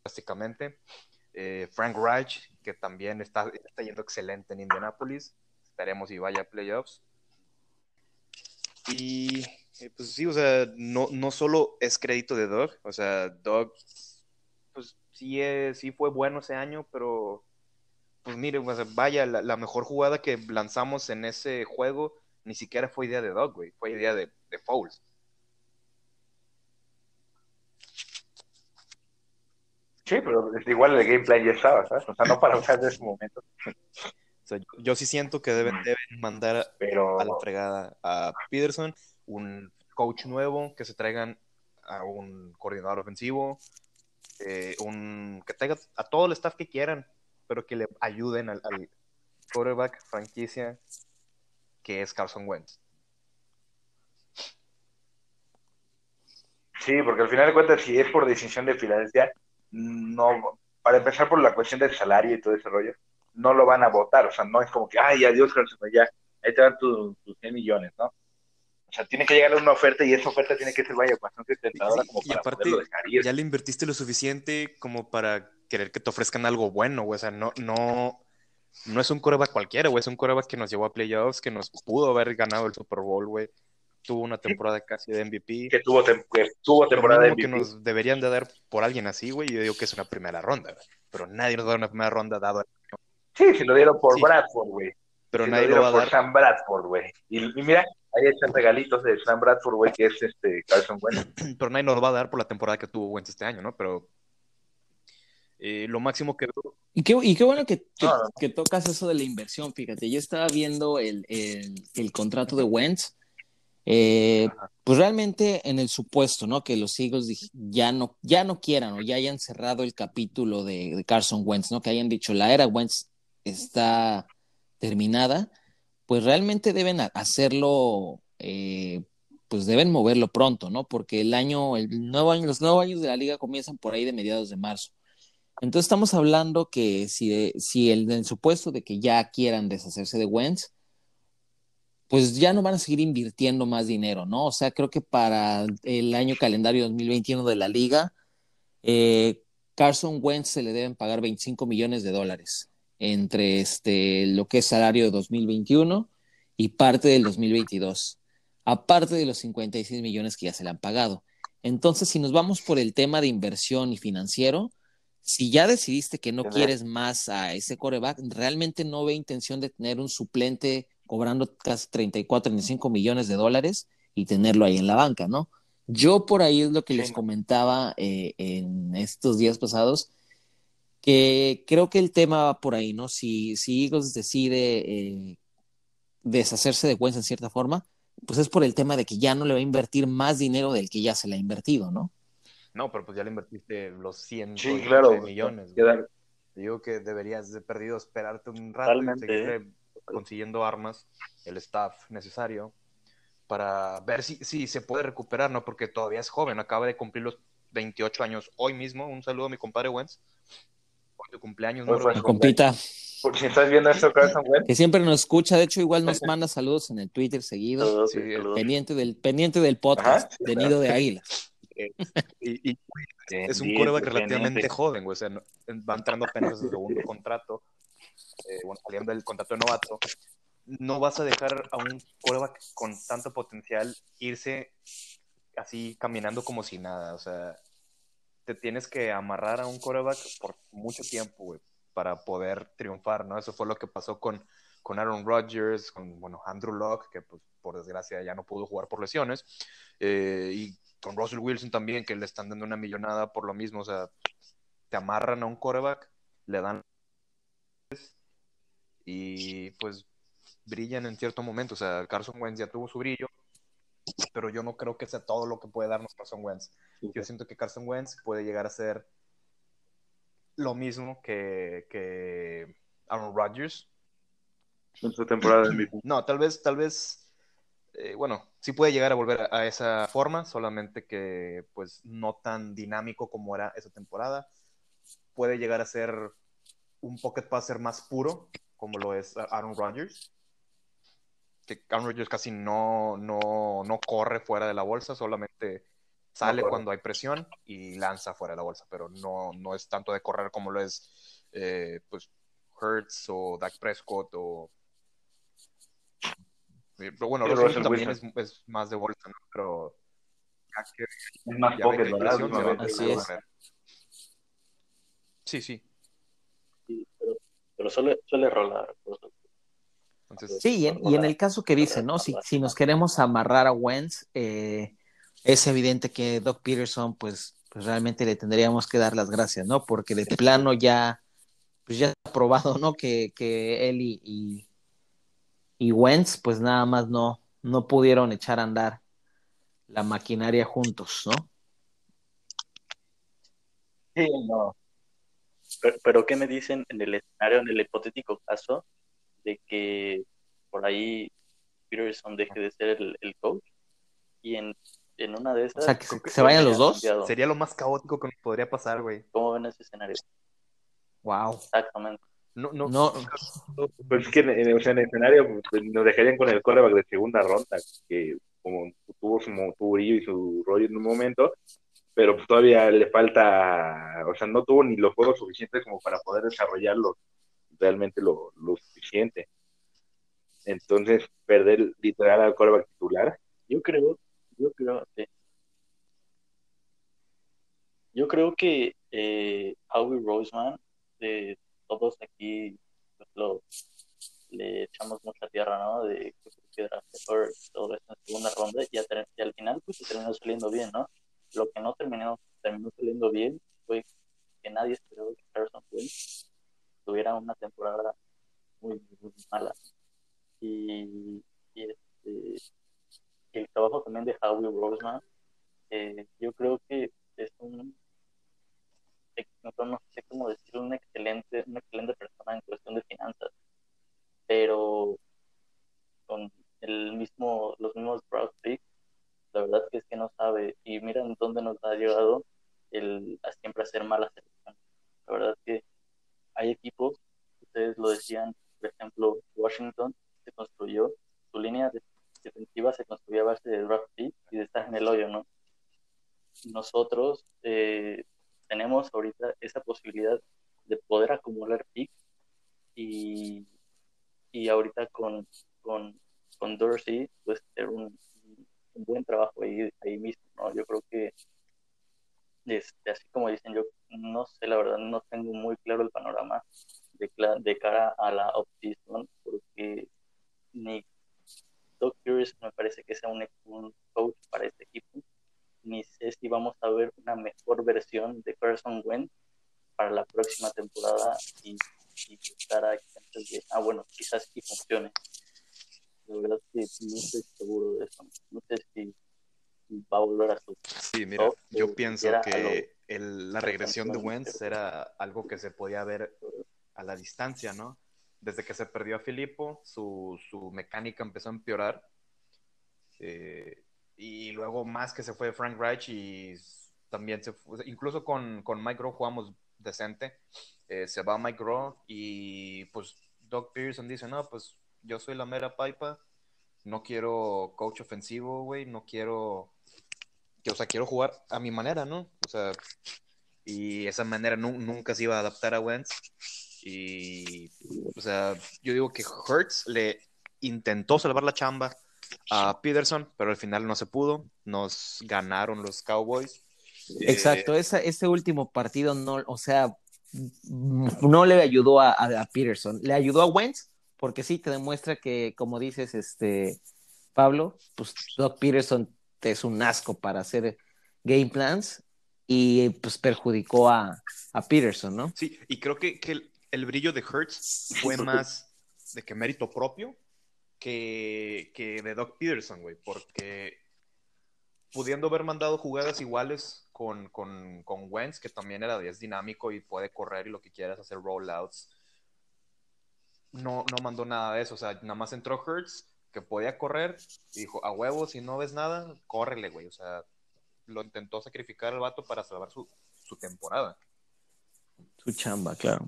básicamente. Eh, Frank Reich, que también está, está yendo excelente en Indianapolis. Esperemos y vaya a playoffs. Y pues sí, o sea, no, no solo es crédito de Doug, o sea, Doug, pues sí, sí fue bueno ese año, pero pues mire, vaya, la, mejor jugada que lanzamos en ese juego ni siquiera fue idea de Doug, güey, fue idea de, de Fouls. Sí, pero igual el gameplay ya estaba, ¿sabes? O sea, no para usar de ese momento. yo, sí siento que deben, deben mandar a la fregada a Peterson, un coach nuevo, que se traigan a un coordinador ofensivo, eh, un, que traigan a todo el staff que quieran, pero que le ayuden al, al quarterback franquicia que es Carson Wentz. Sí, porque al final de cuentas, si es por decisión de Filadelfia, no, para empezar por la cuestión del salario y todo ese rollo, no lo van a votar, o sea, no es como que, ay, adiós, Carlos, ya, ahí te dan tus 100 millones, ¿no? O sea, tiene que llegarle una oferta y esa oferta tiene que ser, vaya, bastante tentadora como y aparte, ya le invertiste lo suficiente como para querer que te ofrezcan algo bueno, güey, o sea, no, no, no es un coreback cualquiera, güey, es un coreback que nos llevó a playoffs, que nos pudo haber ganado el Super Bowl, güey, tuvo una temporada casi de MVP. Que tuvo, tuvo temporada de MVP. que nos deberían de dar por alguien así, güey. Yo digo que es una primera ronda, Pero nadie nos va a dar una primera ronda dado. Sí, se lo dieron por Bradford, güey. Pero nadie lo, va a dar. por Sam Bradford, güey. Y, mira, ahí están regalitos de Sam Bradford, güey, que es este Carson [CLEARS THROAT] Wentz. Pero nadie nos lo va a dar por la temporada que tuvo Wentz este año, ¿no? Pero eh, lo máximo que... Y qué, y qué bueno que, que, tocas eso de la inversión, fíjate. Yo estaba viendo el, el, el contrato de Wentz eh, pues realmente en el supuesto, ¿no? Que los Eagles ya no, ya no quieran o ya hayan cerrado el capítulo de, Carson Wentz, ¿no? Que hayan dicho la era Wentz está terminada, pues realmente deben hacerlo, eh, pues deben moverlo pronto, ¿no? Porque el año, el nuevo año, los nuevos años de la liga comienzan por ahí de mediados de marzo. Entonces estamos hablando que si, si el, el supuesto de que ya quieran deshacerse de Wentz, pues ya no van a seguir invirtiendo más dinero, ¿no? O sea, creo que para el año calendario 2021 de la liga, eh, Carson Wentz se le deben pagar 25 millones de dólares entre este, lo que es salario de 2021 y parte del 2022, aparte de los 56 millones que ya se le han pagado. Entonces, si nos vamos por el tema de inversión y financiero, si ya decidiste que no quieres más a ese coreback, realmente no ve intención de tener un suplente cobrando casi 34, 35 millones de dólares y tenerlo ahí en la banca, ¿no? Yo por ahí es lo que les comentaba eh, en estos días pasados, que creo que el tema va por ahí, ¿no? Si, si Eagles decide eh, deshacerse de Wentz en cierta forma, pues es por el tema de que ya no le va a invertir más dinero del que ya se le ha invertido, ¿no? No, pero pues ya le invertiste los 100 millones. Digo que deberías de perdido esperarte un rato y seguirle consiguiendo armas, el staff necesario, para ver si, si se puede recuperar, ¿no? Porque todavía es joven, acaba de cumplir los 28 años hoy mismo. Un saludo a mi compadre Wentz. tu cumpleaños, su compita, Por si estás viendo esto, Carson Wentz, que siempre nos escucha, de hecho igual nos [LAUGHS] manda saludos en el Twitter seguido, Saludos, Sí, saludos. pendiente del, pendiente del podcast Ajá. de Nido de Águila. [LAUGHS] Y, y es un coreback relativamente joven, güey. O sea, no- va entrando apenas a su segundo contrato. eh, bueno, saliendo del contrato de novato. No vas a dejar a un coreback con tanto potencial irse así caminando como si nada. O sea, te tienes que amarrar a un coreback por mucho tiempo, güey, para poder triunfar, ¿no? Eso fue lo que pasó con, con Aaron Rodgers, con, bueno, Andrew Locke, que pues por desgracia ya no pudo jugar por lesiones, eh, y con Russell Wilson también, que le están dando una millonada por lo mismo, o sea, te amarran a un coreback, le dan y pues brillan en cierto momento, o sea, Carson Wentz ya tuvo su brillo, pero yo no creo que sea todo lo que puede darnos Carson Wentz. Yo siento que Carson Wentz puede llegar a ser lo mismo que, que Aaron Rodgers. en su temporada de. No, tal vez, tal vez, eh, bueno, sí puede llegar a volver a, a esa forma, solamente que pues no tan dinámico como era esa temporada. Puede llegar a ser un pocket passer más puro, como lo es Aaron Rodgers. Que Aaron Rodgers casi no, no, no corre fuera de la bolsa, solamente sale cuando hay presión y lanza fuera de la bolsa, pero no, no es tanto de correr como lo es eh, pues Hertz o Dak Prescott o pero bueno, Sí, Russell Russell también es, es más de bolsa, ¿no? Pero ya que Es más pocket, ¿verdad? a Así es. Sí, sí. Sí, pero, pero suele, suele rolar. Entonces, Sí, y en, y en el caso que dice, ¿no? Si, si nos queremos amarrar a Wentz, eh, es evidente que Doc Peterson, pues, pues realmente le tendríamos que dar las gracias, ¿no? Porque de plano ya, pues ya ha probado, ¿no? Que, que él y, y, y Wentz, pues nada más no, no pudieron echar a andar la maquinaria juntos, ¿no? Sí, no. Pero, pero ¿qué me dicen en el escenario, en el hipotético caso de que por ahí Peterson deje de ser el, el coach y en, en una de O esas... sea, que se, creo que se vayan los dos. cambiado. sería lo más caótico que podría pasar, güey. ¿Cómo ven ese escenario? Wow. Exactamente. No, no, No, Pues es que en, en- o sea, en el escenario pues, nos dejarían con el coreback de segunda ronda, que como tuvo su, su brillo y su rollo en un momento, pero pues todavía le falta, o sea, no tuvo ni los juegos suficientes como para poder desarrollarlo realmente lo, lo suficiente. Entonces, perder literal al coreback titular, Yo creo, yo creo, sí. Yo creo que eh, Howie Roseman, de todos aquí, lo, le echamos mucha tierra, ¿no? De que drafteó todo esto en segunda ronda y, al final pues terminó saliendo bien, ¿no? Lo que no terminó, terminó saliendo bien fue que nadie esperó que Carson Wentz tuviera una temporada muy, muy mala. Y, este, el trabajo también de Howie Roseman, eh, yo creo que es un, no, no sé cómo decirlo, un excelente, una excelente persona en cuestión de finanzas, pero con el mismo, los mismos draft picks, la verdad que es que no sabe, y miren dónde nos ha llegado el a siempre hacer malas selecciones. La verdad que hay equipos, ustedes lo decían, por ejemplo, Washington se construyó, su línea de- defensiva se construyó a base de draft pick y de estar en el hoyo, ¿no? Nosotros eh, tenemos ahorita esa posibilidad de poder acumular picks y, y ahorita con, con, con Dorsey, pues hacer un, buen trabajo ahí, ahí mismo, ¿no? Yo creo que este, así como dicen, yo no sé, la verdad, no tengo muy claro el panorama de, de cara a la off-season, porque ni Doc Pierce me parece que sea un coach para este equipo, ni sé si vamos a ver una mejor versión de Carson Wentz para la próxima temporada y, y estar a expensas de, ah, bueno, quizás sí funcione. La verdad que no estoy seguro de eso. No sé si va a volver a su Sí, mira, o- yo pienso que el- la regresión de Wentz era algo que se podía ver a la distancia, ¿no? Desde que se perdió a Filippo, su, su mecánica empezó a empeorar. Eh, y luego más que se fue Frank Reich y también se fue, incluso con, con Mike Rowe jugamos decente, eh, se va Mike Rowe y pues Doug Pearson dice, no, pues yo soy la mera pipa, no quiero coach ofensivo, güey, no quiero, que, o sea, quiero jugar a mi manera, ¿no? O sea, y esa manera nunca se iba a adaptar a Wentz. Y, o sea, yo digo que Hurts le intentó salvar la chamba a Peterson, pero al final no se pudo. Nos ganaron los Cowboys. Exacto, eh, ese último partido no, o sea, no le ayudó a, Peterson, le ayudó a Wentz, porque sí te demuestra que, como dices, este Pablo, pues Doc Peterson es un asco para hacer game plans y pues perjudicó a, Peterson, ¿no? Sí, y creo que, el, brillo de Hertz fue [LAUGHS] más de que mérito propio que, que de Doc Peterson, güey, porque pudiendo haber mandado jugadas iguales con, con, con Wentz, que también era es dinámico y puede correr y lo que quieras, hacer rollouts. No, no mandó nada de eso, o sea, nada más entró Hertz, que podía correr, y dijo, a huevo, si no ves nada, córrele, güey, o sea, lo intentó sacrificar al vato para salvar su, su temporada. Su chamba, claro.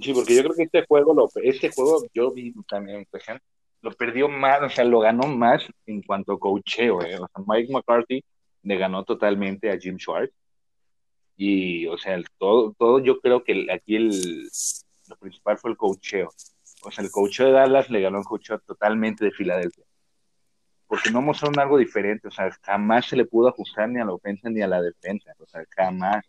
Sí, porque yo creo que este juego, lo, este juego, yo vi también, por ejemplo, lo perdió más, o sea, lo ganó más en cuanto a coacheo. Eh. O sea, Mike McCarthy le ganó totalmente a Jim Schwartz. Y, o sea, todo, todo yo creo que aquí el, lo principal fue el coacheo. O sea, el coacheo de Dallas le ganó el coacheo totalmente de Filadelfia. Porque no mostraron algo diferente. O sea, jamás se le pudo ajustar ni a la ofensa ni a la defensa. O sea, jamás.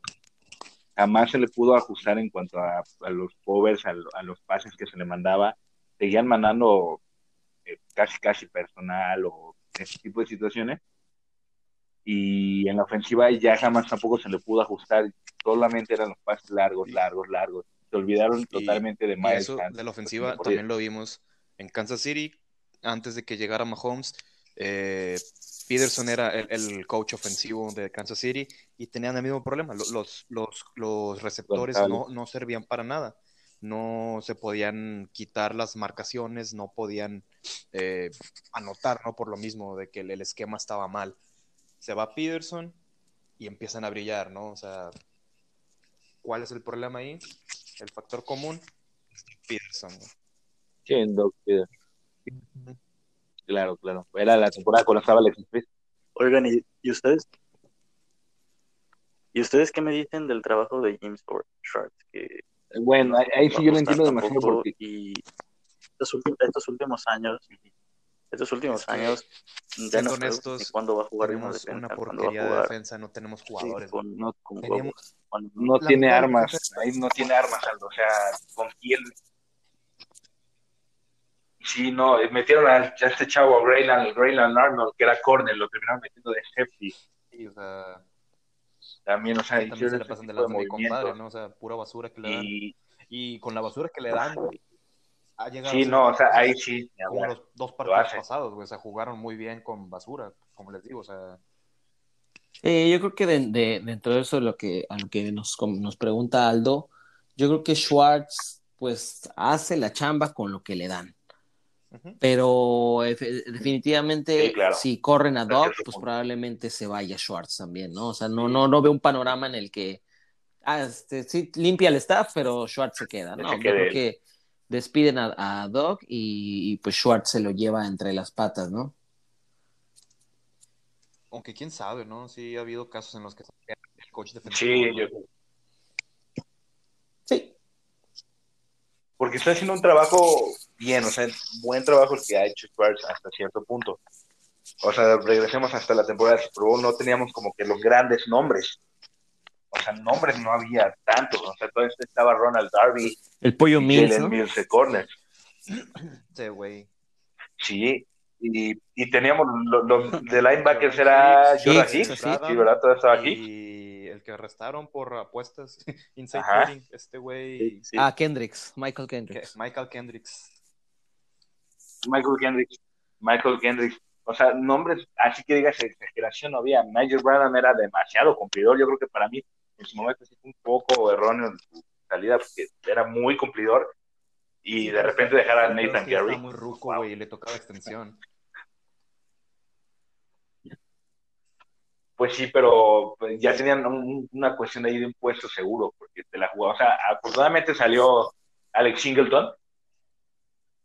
Jamás se le pudo ajustar en cuanto a, los covers, a, a los pases que se le mandaba. Seguían mandando eh, casi casi personal o ese tipo de situaciones. Y en la ofensiva ya jamás tampoco se le pudo ajustar, solamente eran los pases largos, largos, largos. Se olvidaron totalmente de Miles. Eso de la ofensiva también lo vimos en Kansas City, antes de que llegara Mahomes. Eh, Peterson era el, coach ofensivo de Kansas City y tenían el mismo problema. Los, los, los, receptores no, no, servían para nada no se podían quitar las marcaciones, no podían eh, anotar, ¿no? Por lo mismo de que el, esquema estaba mal. Se va Peterson y empiezan a brillar, ¿no? O sea, ¿cuál es el problema ahí? El factor común, Peterson. ¿Quién, Doc Claro, claro. Era la temporada cuando estaba Alex Smith. Oigan, ¿y, ustedes? ¿Y ustedes qué me dicen del trabajo de James Schwartz? Que bueno, ahí, sí yo lo entiendo demasiado porque... Y estos últimos, estos últimos años, estos últimos años, ya no honestos, cuándo va a jugar tenemos una porquería de defensa, no tenemos jugadores. no, no tiene armas, ahí no tiene armas, Aldo, o sea, con quién... Sí, no, metieron a, este chavo, a Grayland, Arnold, que era corner, lo terminaron metiendo de safety. Sí, o sea también, o sea, también se le pasan de lado mi compadre, ¿no? O sea, pura basura que le dan. Y, con la basura que le dan, ha llegado Sí, no, o sea, ahí sí. Como los dos partidos pasados, güey, o sea, jugaron muy bien con basura, como les digo, o sea. yo creo que de, dentro de eso, lo que, a lo que nos, nos pregunta Aldo, yo creo que Schwartz, pues, hace la chamba con lo que le dan. Pero definitivamente, si corren a Doc, pues probablemente se vaya Schwartz también, ¿no? O sea, no, no, no veo un panorama en el que, ah, este, sí, limpia el staff, pero Schwartz se queda, ¿no? Yo creo que despiden a, Doc y, pues Schwartz se lo lleva entre las patas, ¿no? Aunque quién sabe, ¿no? Sí ha habido casos en los que el coach defensivo. Sí, yo... Sí. Porque está haciendo un trabajo bien, o sea, buen trabajo el que ha hecho Schwartz hasta cierto punto. O sea, regresemos hasta la temporada de Super no teníamos como que los grandes nombres. O sea, nombres no había tantos. O sea, todo esto estaba Ronald Darby. El pollo Mills, ¿no? Mills de corner. [CLEARS THROAT] Sí, güey. Sí, y, y teníamos los de linebackers era Jordan Hicks, sí, ¿verdad? Todo estaba aquí. Y el que arrestaron por apuestas, [LAUGHS] inside este güey. Ah, Kendricks, Michael Kendricks. Michael Kendricks. Michael Kendricks, Michael Kendricks. O sea, nombres, así que digas exageración no había. Nigel Bradham era demasiado cumplidor. Yo creo que para mí en su momento sí fue un poco erróneo en su salida porque era muy cumplidor y de repente dejar a Nathan Gary. muy ruco, güey, le tocaba extensión. Pues sí, pero pues, ya tenían una cuestión ahí de un puesto seguro, porque te la jugaba. O sea, afortunadamente salió Alex Singleton,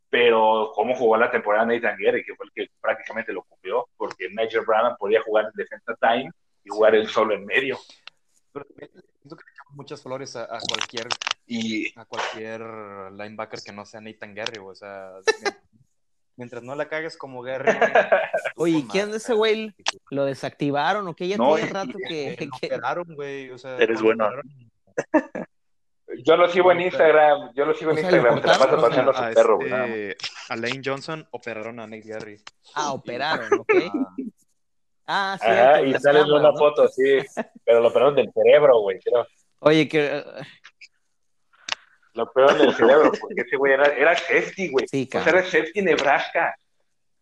pero cómo jugó la temporada Nathan Gary, que fue el que prácticamente lo cumplió, porque Nigel Brown podía jugar en defensa time y jugar él solo en medio. muchas flores a, cualquier y a cualquier linebacker que no sea Nathan Gary, o sea, [LAUGHS] mientras no la cagues como Gary. [LAUGHS] Oye, ¿quién es ese güey? ¿Lo desactivaron o qué? Ya tiene rato que, que... güey, o sea, eres bueno. Yo lo sigo en Instagram, yo lo sigo en Instagram, te la paso pasando a su perro, güey. Este, a Lane Johnson operaron a Nick Gary. Ah, operaron, ok. [LAUGHS] Ah, sí. Ajá, y sale una foto, sí, pero lo operaron del cerebro, güey, creo. Oye, que... Lo operaron del cerebro, porque ese güey era, era safety, güey. Sí, o sea, era safety Nebraska.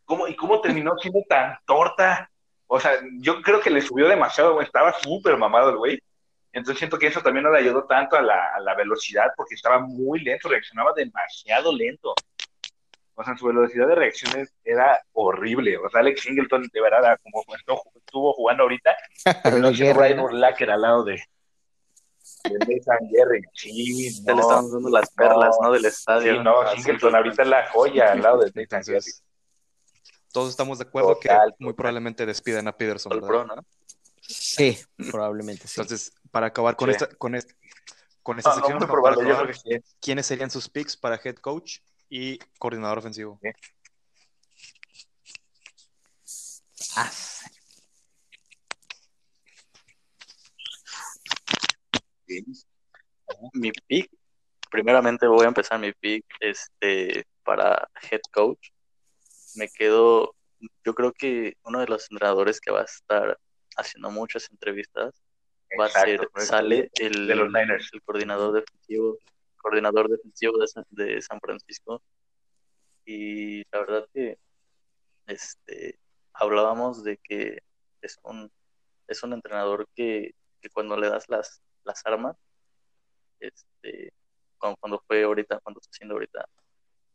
¿Cómo, ¿Y cómo terminó siendo tan torta? O sea, yo creo que le subió demasiado, güey. Estaba súper mamado el güey. Entonces siento que eso también no le ayudó tanto a la, velocidad porque estaba muy lento, reaccionaba demasiado lento. O sea, su velocidad de reacciones era horrible. O sea, Alex Singleton, de verdad, como estuvo jugando ahorita, pero no tiene Brian Urlacher al lado de, de Nathan Jerry. Sí, no, le estamos dando las perlas, ¿no? Del estadio. Sí, no, Singleton ahorita es la joya al lado de Nathan Jerry. Todos estamos de acuerdo que muy probablemente despiden a Peterson. ¿verdad? ¿no? Sí, probablemente sí. Entonces, para acabar con esta, con, con esta sección, ¿quiénes serían sus picks para head coach y coordinador ofensivo? Ah. Mi pick, primeramente voy a empezar mi pick este, para head coach. Me quedo, yo creo que uno de los entrenadores que va a estar haciendo muchas entrevistas, va a ser, sale el, de los Niners. el coordinador defensivo, coordinador defensivo de San, de San Francisco. Y la verdad que este hablábamos de que es un es un entrenador que, que cuando le das las, las armas, este, cuando, cuando fue ahorita, cuando está siendo ahorita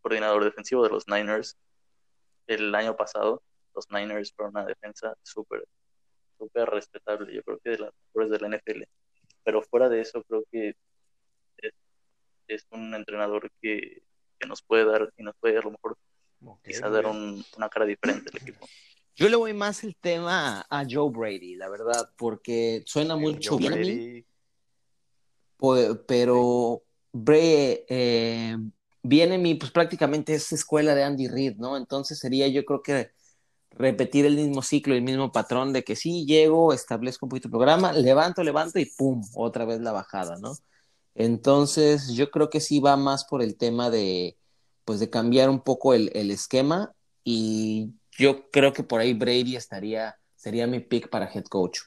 coordinador defensivo de los Niners, el año pasado, los Niners fueron una defensa súper súper respetable, yo creo que de las mejores de la NFL. Pero fuera de eso, creo que es, un entrenador que, nos puede dar y nos puede a lo mejor quizás dar una cara diferente al equipo. Yo le voy más el tema a Joe Brady, la verdad, porque suena mucho bien pero Brady eh, viene mi, pues prácticamente es escuela de Andy Reid, ¿no? Entonces sería yo creo que repetir el mismo ciclo, el mismo patrón de que sí, llego, establezco un poquito el programa, levanto, levanto y pum, otra vez la bajada, ¿no? Entonces, yo creo que sí va más por el tema de, pues, de cambiar un poco el, esquema y yo creo que por ahí Brady estaría, sería mi pick para head coach.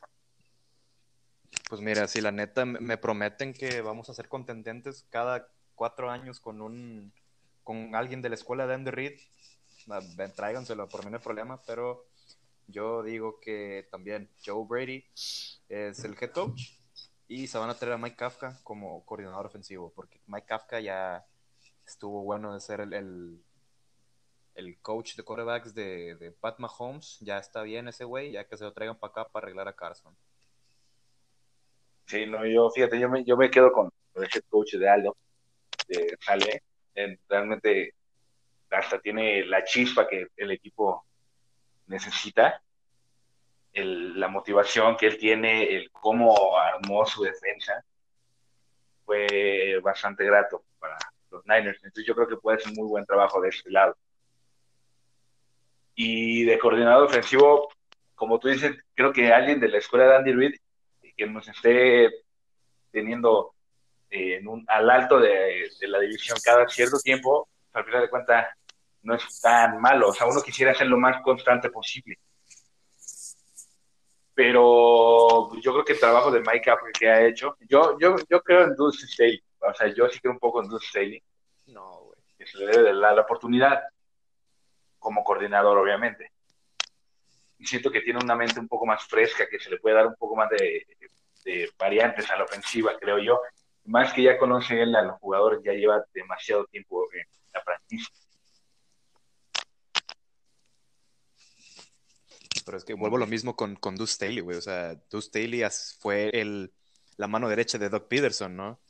Pues mira, si la neta me prometen que vamos a ser contendentes cada cuatro años con un, con alguien de la escuela de Andy Reid, tráiganselo, por mí no hay problema, pero yo digo que también Joe Brady es el head coach y se van a traer a Mike Kafka como coordinador ofensivo, porque Mike Kafka ya estuvo bueno de ser el, el, coach de quarterbacks de, de, Pat Mahomes, ya está bien ese güey, ya que se lo traigan para acá para arreglar a Carson. Sí, no, yo, fíjate, yo me, yo me quedo con el head coach de Aldo, de Sale, realmente hasta tiene la chispa que el equipo necesita, la motivación que él tiene, el cómo armó su defensa, fue bastante grato para los Niners. Entonces yo creo que puede ser un muy buen trabajo de este lado. Y de coordinador ofensivo, como tú dices, creo que alguien de la escuela de Andy Reid que nos esté teniendo en un, al alto de, la división cada cierto tiempo, al final de cuentas no es tan malo. O sea, uno quisiera ser lo más constante posible. Pero yo creo que el trabajo de Mike Apple que ha hecho, yo, yo, yo creo en Dulce Staley. O sea, yo sí creo un poco en Dulce Staley. No, güey. Que se le debe la, oportunidad como coordinador, obviamente. Y siento que tiene una mente un poco más fresca, que se le puede dar un poco más de, de variantes a la ofensiva, creo yo. Más que ya conoce él a los jugadores, ya lleva demasiado tiempo en la franquicia. Pero es que vuelvo a lo mismo con, con Deuce Staley, güey. O sea, Deuce Staley fue el, la mano derecha de Doug Peterson, ¿no?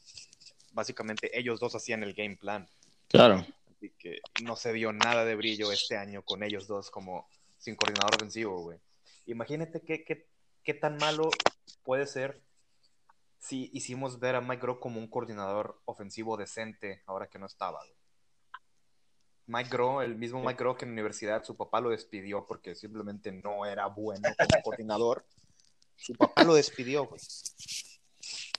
Básicamente ellos dos hacían el game plan. Claro. Así que no se vio nada de brillo este año con ellos dos como sin coordinador ofensivo, güey. Imagínate qué, qué, qué tan malo puede ser si hicimos ver a Mike Groh como un coordinador ofensivo decente ahora que no estaba. güey. Mike Groh, el mismo Mike Groh que en la universidad su papá lo despidió porque simplemente no era bueno como [LAUGHS] coordinador. Su papá lo despidió, güey.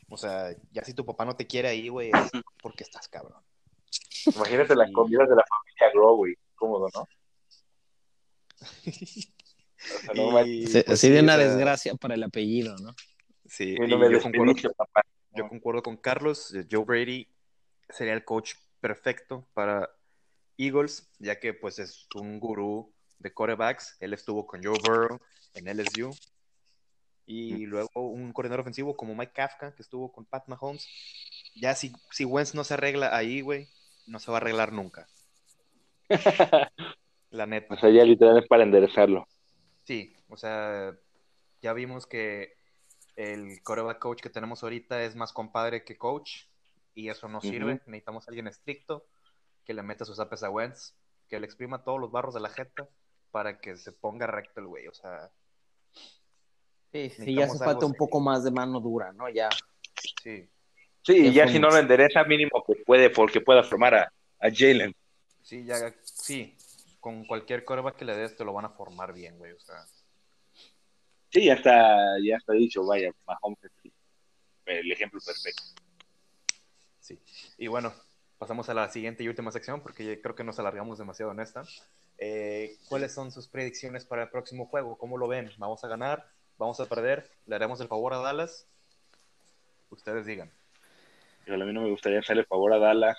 O sea, ya si tu papá no te quiere ahí, güey, es porque estás cabrón. Imagínate las comidas de la familia Grow, güey. Cómodo, ¿no? Sea, [LAUGHS] no me- Y, Se- pues, Así de sí, una desgracia para el apellido, ¿no? Sí, no yo concuerdo, despediste, papá. yo concuerdo con Carlos. eh, Joe Brady sería el coach perfecto para Eagles, ya que pues es un gurú de quarterbacks. Él estuvo con Joe Burrow en LSU. Y luego un coordinador ofensivo como Mike Kafka, que estuvo con Pat Mahomes. Ya si, si Wentz no se arregla ahí, güey, no se va a arreglar nunca. [LAUGHS] La neta. O sea, ya literal es para enderezarlo. Sí, o sea, ya vimos que el quarterback coach que tenemos ahorita es más compadre que coach y eso no sirve. Necesitamos a alguien estricto que le meta sus apes a Wentz, que le exprima todos los barros de la jeta para que se ponga recto el güey. O sea, Sí, sí, ya hace falta un poco más de mano dura, ¿no? Ya. sí, Sí, y ya si no lo endereza, mínimo que puede, porque pueda formar a, a Jalen. sí, ya, sí. Con cualquier quarterback que le des te lo van a formar bien, güey. O sea, Sí, ya está, ya está dicho, vaya, Mahomes es el, el ejemplo perfecto. Sí. Y bueno, pasamos a la siguiente y última sección porque creo que nos alargamos demasiado en esta. Eh, ¿Cuáles son sus predicciones para el próximo juego? ¿Cómo lo ven? ¿Vamos a ganar? ¿Vamos a perder? ¿Le haremos el favor a Dallas? Ustedes digan. Pero a mí no me gustaría hacerle favor a Dallas,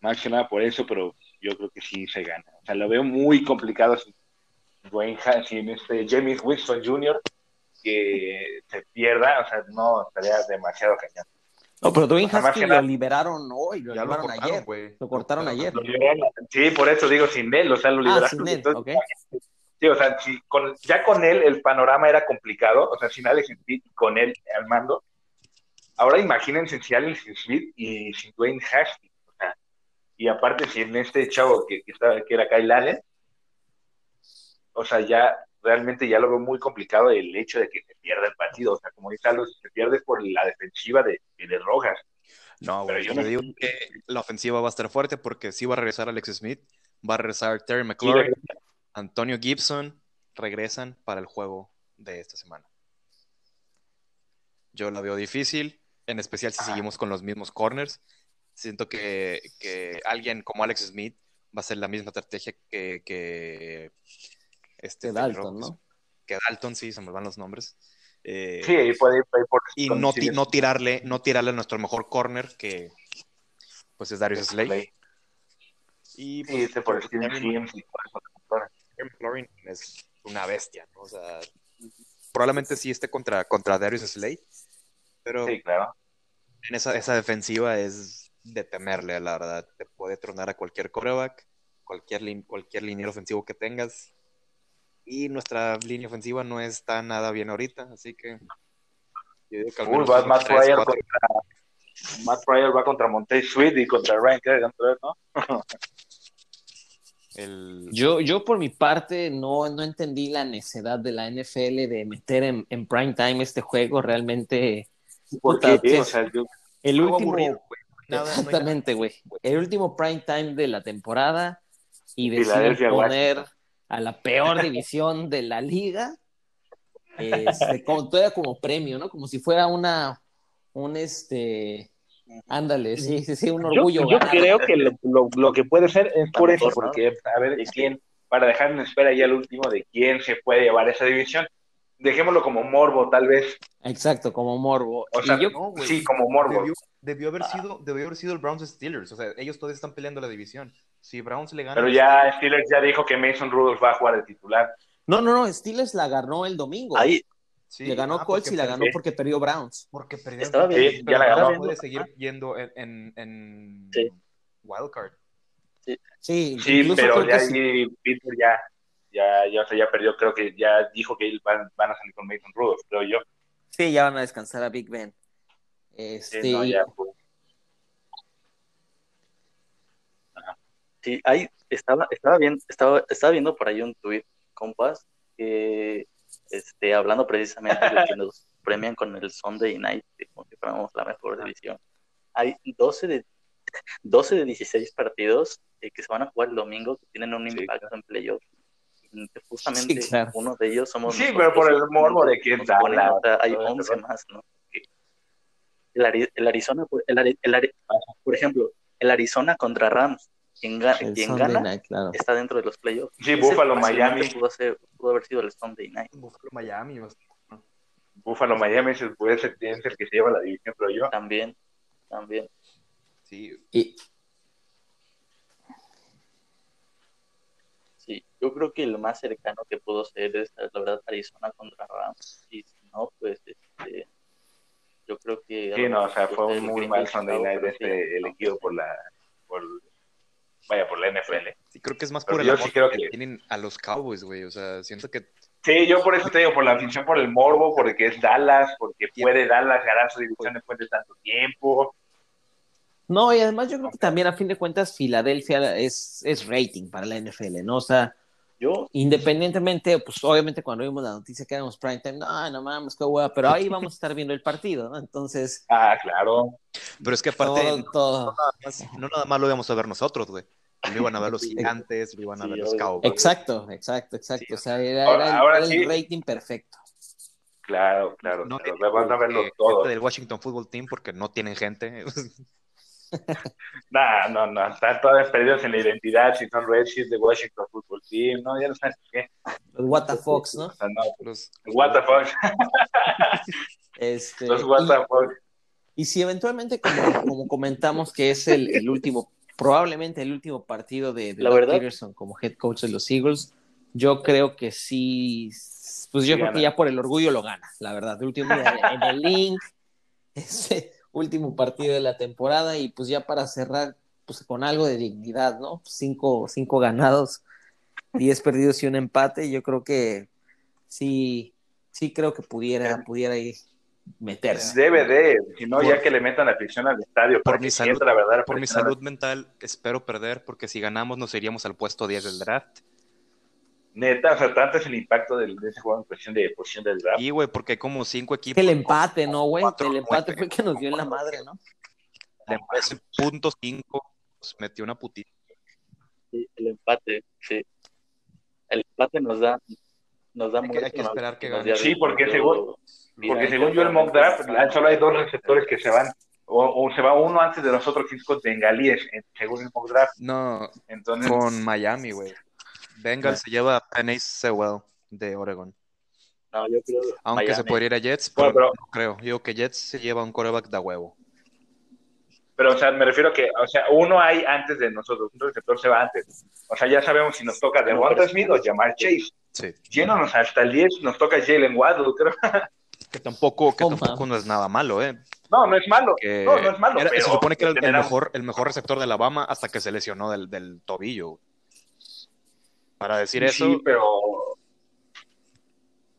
más que nada por eso, pero yo creo que sí se gana. O sea, lo veo muy complicado sin, Dwayne sin este James Winston Jr. que se pierda, o sea, no estaría demasiado cañón. No, pero Dwayne O Haskins lo liberaron hoy, lo Ya lo liberaron cortaron, ayer. güey. Lo cortaron ayer. Lo liberaron- sí, por eso digo sin él, o sea, lo Ah, liberaron. sin él, Entonces. Sí, o sea, si con, ya con él el panorama era complicado, o sea, sin Alex Smith y con él al mando. Ahora imagínense si Alex Smith y sin Dwayne Haskins, y aparte si en este chavo que, que, estaba, que era Kyle Allen, o sea, ya realmente ya lo veo muy complicado el hecho de que se pierda el partido, o sea, como dice Aldo, si se pierde por la defensiva de, de Rojas. No, Pero güey. yo no- digo que la ofensiva va a estar fuerte porque sí va a regresar Alex Smith, va a regresar Terry Sí, McLaurin, Antonio Gibson, regresan para el juego de esta semana. Yo la veo difícil, en especial si Ajá. seguimos con los mismos corners. Siento que, que alguien como Alex Smith va a ser la misma estrategia que, que este Dalton, Rivers. ¿no? Que Dalton, sí, se me van los nombres. Eh, sí, y puede ir por y no, sí, ti- es- no tirarle, no tirarle a nuestro mejor corner, que pues es Darius Slay. Slay. Y Sí, pues, este por que Steven McLaurin es una bestia, ¿no? O sea, probablemente sí esté contra, contra Darius Slay, pero Sí, claro. en esa, esa defensiva es de temerle, la verdad. Te puede tronar a cualquier coreback, cualquier, lin- cualquier liniero ofensivo que tengas. Y nuestra línea ofensiva no está nada bien ahorita, así que yo digo que al Uy, menos va Matt tres, Pryor contra Matt Pryor va contra Montez Sweet y contra Ryan Kerrigan, ¿no? [LAUGHS] El- Yo, yo por mi parte no, no entendí la necedad de la NFL de meter en, en prime time este juego. Realmente Porque, Puta, ¿qué o es? sea, yo, el último, aburrido. Nada, [LAUGHS] exactamente, güey. El último prime time de la temporada y deciden poner Washington. a la peor [LAUGHS] división de la liga, este, como, todavía como premio, ¿no? Como si fuera una, un este, ándale, sí, sí, sí, un orgullo. yo creo que lo, lo, lo que puede ser es por eso, porque a ver quién, para dejar en espera ya el último de quién se puede llevar esa división. Dejémoslo como morbo, tal vez. Exacto, como morbo. O sea, yo- No, güey. sí, como morbo. Debió, debió haber sido, debió haber sido el Browns Steelers. O sea, ellos todavía están peleando la división. Si Browns le gana. Pero ya Steelers ya dijo que Mason Rudolph va a jugar de titular. no, no, no, Steelers la ganó el domingo. Ahí, Sí, le ganó ah, Colts y la perdió- ganó porque perdió Browns. Porque perdieron. Estaba bien, pero ya la ganó. puede seguir yendo en, en, en Sí. Wildcard. Sí, Sí, pero ya sí. ahí Peter ya, Ya, ya, o sea, ya perdió, creo que ya dijo que van, van a salir con Mason Rudolph, creo yo. Sí, ya van a descansar a Big Ben. Este, Sí, no, ya, pues, Sí, ahí estaba, estaba bien, estaba, estaba viendo por ahí un tuit, compas, que este, hablando precisamente de que nos [LAUGHS] premian con el Sunday Night, de como si fuéramos la mejor división. Hay 12 de 12 de 16 partidos eh, que se van a jugar el domingo que tienen un Sí, impacto en playoffs. Justamente Sí, claro. uno de ellos somos Sí, nosotros, pero por el morbo de ponen, Dallas, o sea, hay todo ese 11 rollo. más, ¿no? El, Ari- el Arizona, por- el, Ari- el Ari- por ejemplo, el Arizona contra Rams, quien, ga- el quien gana Night, claro. está dentro de los playoffs. Sí, Buffalo, Miami. Pudo, ser- pudo haber sido el Sunday Night. Buffalo, Miami. o sea, Buffalo Miami es el, puede ser el que se lleva la división, creo yo. También, también. Sí, Y, Sí, yo creo que lo más cercano que pudo ser es, la verdad, Arizona contra Rams. Y si no, pues, este, yo creo que... Sí, no, o sea, pues, fue un muy Green mal Sunday night este no. elegido por la, por, vaya, por la NFL. sí, creo que es más Pero por el amor sí creo que que- tienen a los Cowboys, güey. O sea, siento que Sí, yo por eso te digo, por la afición, por el morbo, porque es Dallas, porque puede Dallas ganar su división después de tanto tiempo. No, y además yo creo que también a fin de cuentas Filadelfia es, es rating para la NFL, ¿no? O sea, Yo, independientemente, pues obviamente cuando vimos la noticia que éramos prime time, no, no mames, qué hueá, pero ahí vamos a estar viendo el partido, ¿no? Entonces, Ah, claro. Pero es que aparte, todo, no, todo. nada más, no nada más lo íbamos a ver nosotros, güey. Lo iban a ver los gigantes, lo iban a Sí, ver los. Cowboys. Exacto, exacto, exacto. Sí, o sea, era, ahora- era el, ahora era el sí. rating perfecto. Claro, claro. No claro. Van a verlos todos. gente del Washington Football Team porque no tienen gente. [LAUGHS] [LAUGHS] Nah, no, no, están todos perdidos en la identidad, si son Redskins de Washington Football Team, no, ya no saben qué. Los What the Fox, ¿no? O sea, no, los, what the fuck, [LAUGHS] Este, los what y-. Y si eventualmente, como, como comentamos, que es el, el último, probablemente el último partido de, de La verdad- Peterson como head coach de los Eagles, yo creo que sí, pues yo Sí creo gana. que ya por el orgullo lo gana, la verdad. El último día en el link, [LAUGHS] ese último partido de la temporada, y pues ya para cerrar, pues con algo de dignidad, ¿no? Cinco, cinco ganados, diez perdidos y un empate, yo creo que sí, sí creo que pudiera, pudiera ir meterse. Debe de, si no, ya que le metan afición al estadio, por mi salud- la verdad. por mi salud mental, espero perder porque si ganamos nos iríamos al puesto 10 del draft. Neta, o sea, tanto es el impacto del- de ese juego en cuestión de posición del draft. Y, güey, porque hay como cinco equipos. El empate, ¿no, güey? El empate fue el que nos dio en la madre, ¿no? De ese punto 5 nos metió una putita. sí, el empate, sí. El empate nos da, nos da Hay que- hay que esperar que gane. Sí, porque yo- según- mira, Porque según yo el mock draft, solo hay dos receptores que se van, o, o se va uno antes de los otros cinco bengalíes, en- según el mock draft. No, Entonces, con Miami, güey. Bengals se lleva a Penny Sewell de Oregon. No, yo creo Aunque se podría ir a Jets, pero, Bueno, pero- no creo. Digo que Jets se lleva un coreback de huevo. pero o sea, me refiero que, o sea, uno hay antes de nosotros, un receptor se va antes. O sea, ya sabemos si nos toca de Devonta Smith o Jamar Chase. Sí. Yéndonos hasta el 10, nos toca Jalen Waddle, creo. [LAUGHS] Que tampoco, que Oh, tampoco no es nada malo, ¿eh? No, no es malo. Que No, no es malo, era- pero se supone que era el, a- mejor, el mejor receptor de Alabama hasta que se lesionó del, del tobillo. Para decir Sí, eso, pero,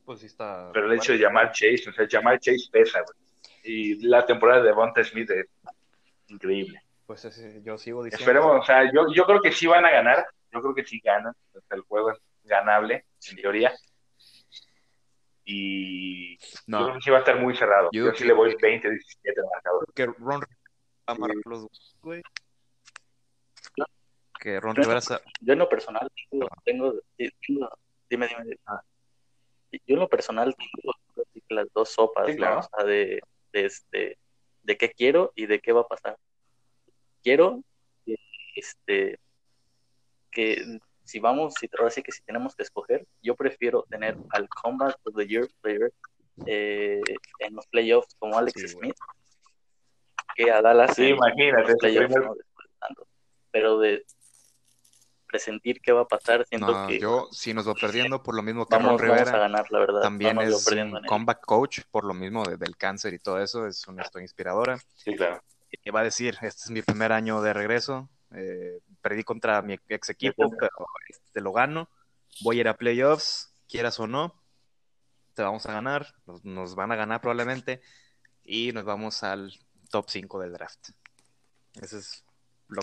pues sí está. pero el hecho de llamar Chase, o sea, Jamar Chase pesa, güey. Y la temporada de Devonta Smith es increíble. Pues ese- yo sigo diciendo. Esperemos, o sea, yo, yo creo que sí van a ganar. Yo creo que sí ganan. O sea, el juego es ganable, en teoría. Y yo No, creo que sí va a estar muy cerrado. Yo Yo, sí que- le voy 20-17 al marcador. que Ron va a amarrar los güey. Que Ron Rivera Yo en lo personal tengo, tengo, tengo- dime, dime, dime. Ah. Yo en lo personal tengo las dos sopas, Sí, ¿no? claro. O sea, de, de este, de qué quiero y de qué va a pasar. Quiero que, este, que si vamos, si ahora sí que si tenemos que escoger, yo prefiero tener al Combat of the Year player eh, en los playoffs como Alex Sí. Smith que a Dallas Sí, en imagínate. Pero de presentir qué va a pasar, siento No, que yo si nos va perdiendo por lo mismo que vamos, a ganar, la verdad. también es un comeback coach por lo mismo de- del cáncer y todo eso, es una historia inspiradora. Sí, claro. Y va a decir, este es mi primer año de regreso, eh, perdí contra mi ex equipo, pero este lo gano voy a ir a playoffs, quieras o no, te vamos a ganar, nos, nos van a ganar probablemente, y nos vamos al top 5 del draft. Ese es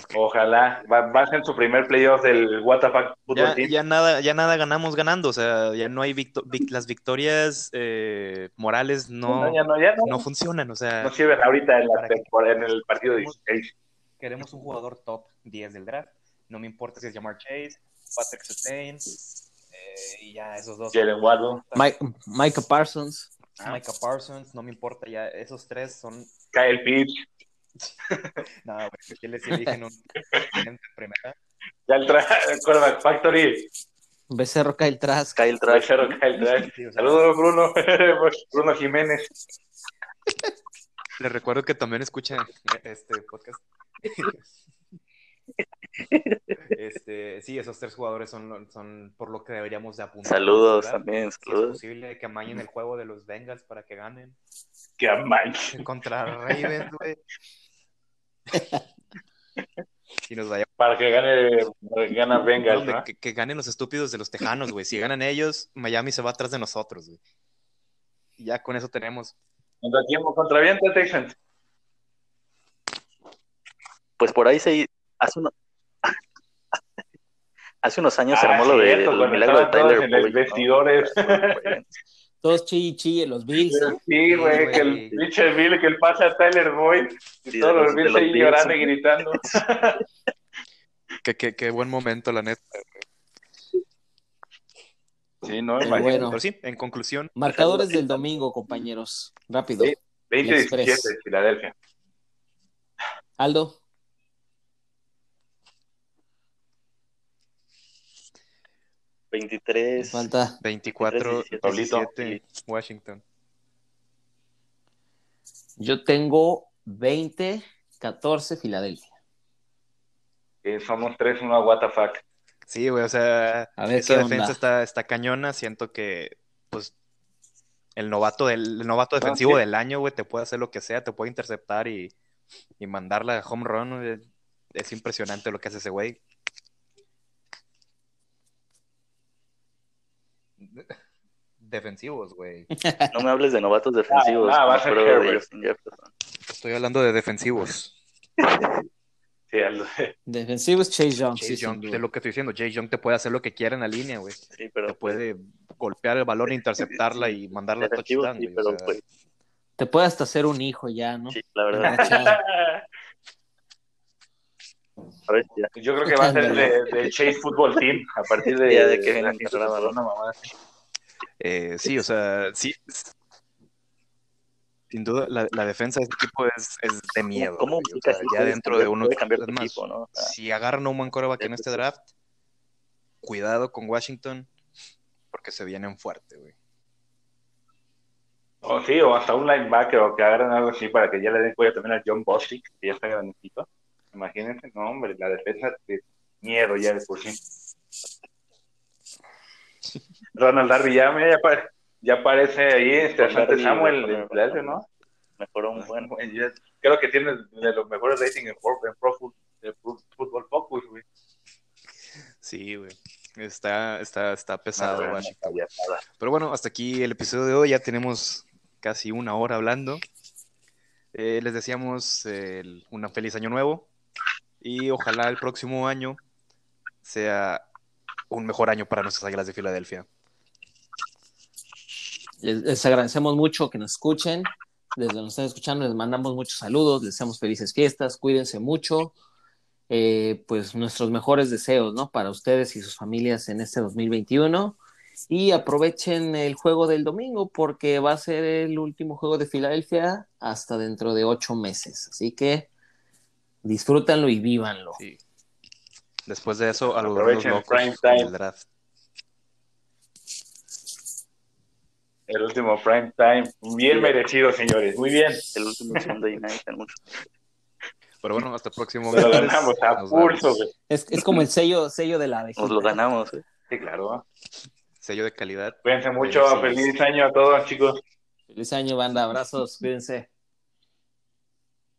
que... Ojalá. Va, va a ser su primer playoff del WTF Football Ya, Team. ya nada, ya nada ganamos ganando, o sea, ya no hay victo- vic- las victorias eh, morales no, No, ya no, ya no. no funcionan, o sea, No sirven ahorita en, el partido 16. queremos un jugador top 10 del draft, no me importa si es Jamar Chase, Patrick Surtain, eh, y ya esos dos. Jalen Waddle, Mike- Micah Parsons. Micah Parsons, no me importa, ya esos tres son, Kyle Pitts. [LAUGHS] nada, güey, que les eligen un en primera. Ya el quarterback Factory. Becerro Kyle Trask. Kyle Trask. Tercero, Kyle Trask. Sí, o sea, Saludos, Bruno. [LAUGHS] Bruno Jiménez. Les recuerdo que también escuchan este podcast. [LAUGHS] Este, sí, esos tres jugadores son, son por lo que deberíamos de apuntar. Saludos ¿verdad? también, Si es saludos. posible que amañen el juego de los Bengals para que ganen Que manch. contra Ravens, güey. [LAUGHS] Y nos vaya. Para que gane, gana Bengals, No, ¿no? que, que ganen los estúpidos de los Tejanos, güey. Si ganan ellos, Miami se va atrás de nosotros, güey. Y ya con eso tenemos. ¿Contra quién? ¿Contra viento Texans? Pues por ahí se hace uno- [LAUGHS] hace unos años se Ah, armó lo de cierto, el cuando milagro de Tyler en los ¿no? Todos chille chille, los Bills. Sí, güey, que el pinche Bill que el pase a Tyler Boyd y Sí, todos los Bills ahí Bills. llorando y gritando. [LAUGHS] Qué, qué- qué buen momento, la neta. Sí, no, Pero imagínate. bueno. Pero sí, en conclusión, Marcadores del domingo, compañeros. Rápido. Sí. 20-17 Express. Filadelfia. Aldo. 23. Falta. 24, 17. 17, Washington. Yo tengo 20, 14, Filadelfia. Que somos 3-1 a WTF. Sí, güey, o sea, A ver esa defensa está, está cañona. Siento que, pues, el novato del el novato defensivo sí. del año, güey, te puede hacer lo que sea, te puede interceptar y, y mandarla a home run. güey. Es impresionante lo que hace ese güey. [LAUGHS] Defensivos, güey. No me hables de novatos defensivos. Ah, va a me ser acuerdo de Herbert. Justin Jefferson. Estoy hablando de defensivos. [LAUGHS] Sí, al- Defensivos Chase Young. Chase sí, Young, de lo que estoy diciendo, Chase Young te puede hacer lo que quiera en la línea, güey. Sí, pero Te pues, puede golpear el balón, interceptarla y mandarla a touchdown, sí, güey, o pero sea, pues Te puede hasta hacer un hijo ya, ¿no? sí, la verdad. [LAUGHS] Machado. A ver, ya. Yo creo que va a ser de, de Chase Football Team a partir de, [LAUGHS] Ya de que viene temporada, mamá. Eh, sí, o sea, sí. Sin duda, la, la defensa de este equipo es, es de miedo. ¿Cómo güey, o sea, ya dentro de. Puede cambiar más, equipo, ¿no? O sea, Si agarran a un buen coreback en este draft, cuidado con Washington, porque se vienen fuerte, güey. O sí, o hasta un linebacker o que agarren algo así para que ya le den cuello también a John Bostic, que ya está grandecito. Imagínense, no, hombre, la defensa de miedo ya de por sí. [LAUGHS] Ronald Darby ya, ya, ya aparece ahí, este Samuel de ¿no? mejoró un buen. Creo que tiene de los mejores ratings en Pro, en Pro Football Focus, güey. Sí, güey. Está, está, está pesado No, Washington. Pero bueno, hasta aquí el episodio de hoy. Ya tenemos casi una hora hablando. Eh, les deseamos el- un feliz año nuevo y ojalá el próximo año sea un mejor año para nuestras Águilas de Filadelfia. Les, agradecemos mucho que nos escuchen. Desde donde nos están escuchando, les mandamos muchos saludos, les deseamos felices fiestas, cuídense mucho. Eh, pues nuestros mejores deseos, ¿no? Para ustedes y sus familias en este 2021. Y aprovechen el juego del domingo porque va a ser el último juego de Filadelfia hasta dentro de ocho meses. Así que disfrútanlo y vívanlo. Sí. Después de eso, a los locos prime con time. el draft. El último prime time, bien merecido, señores, muy bien. El último Sunday night. Pero bueno, hasta el próximo Nos lo ganamos a Nos pulso, güey. Es, es como el sello, sello de la abejita. Nos lo ganamos, ¿eh? Sí, claro. Sello de calidad. Cuídense mucho, feliz año a todos, chicos. Feliz año, banda. Abrazos, cuídense.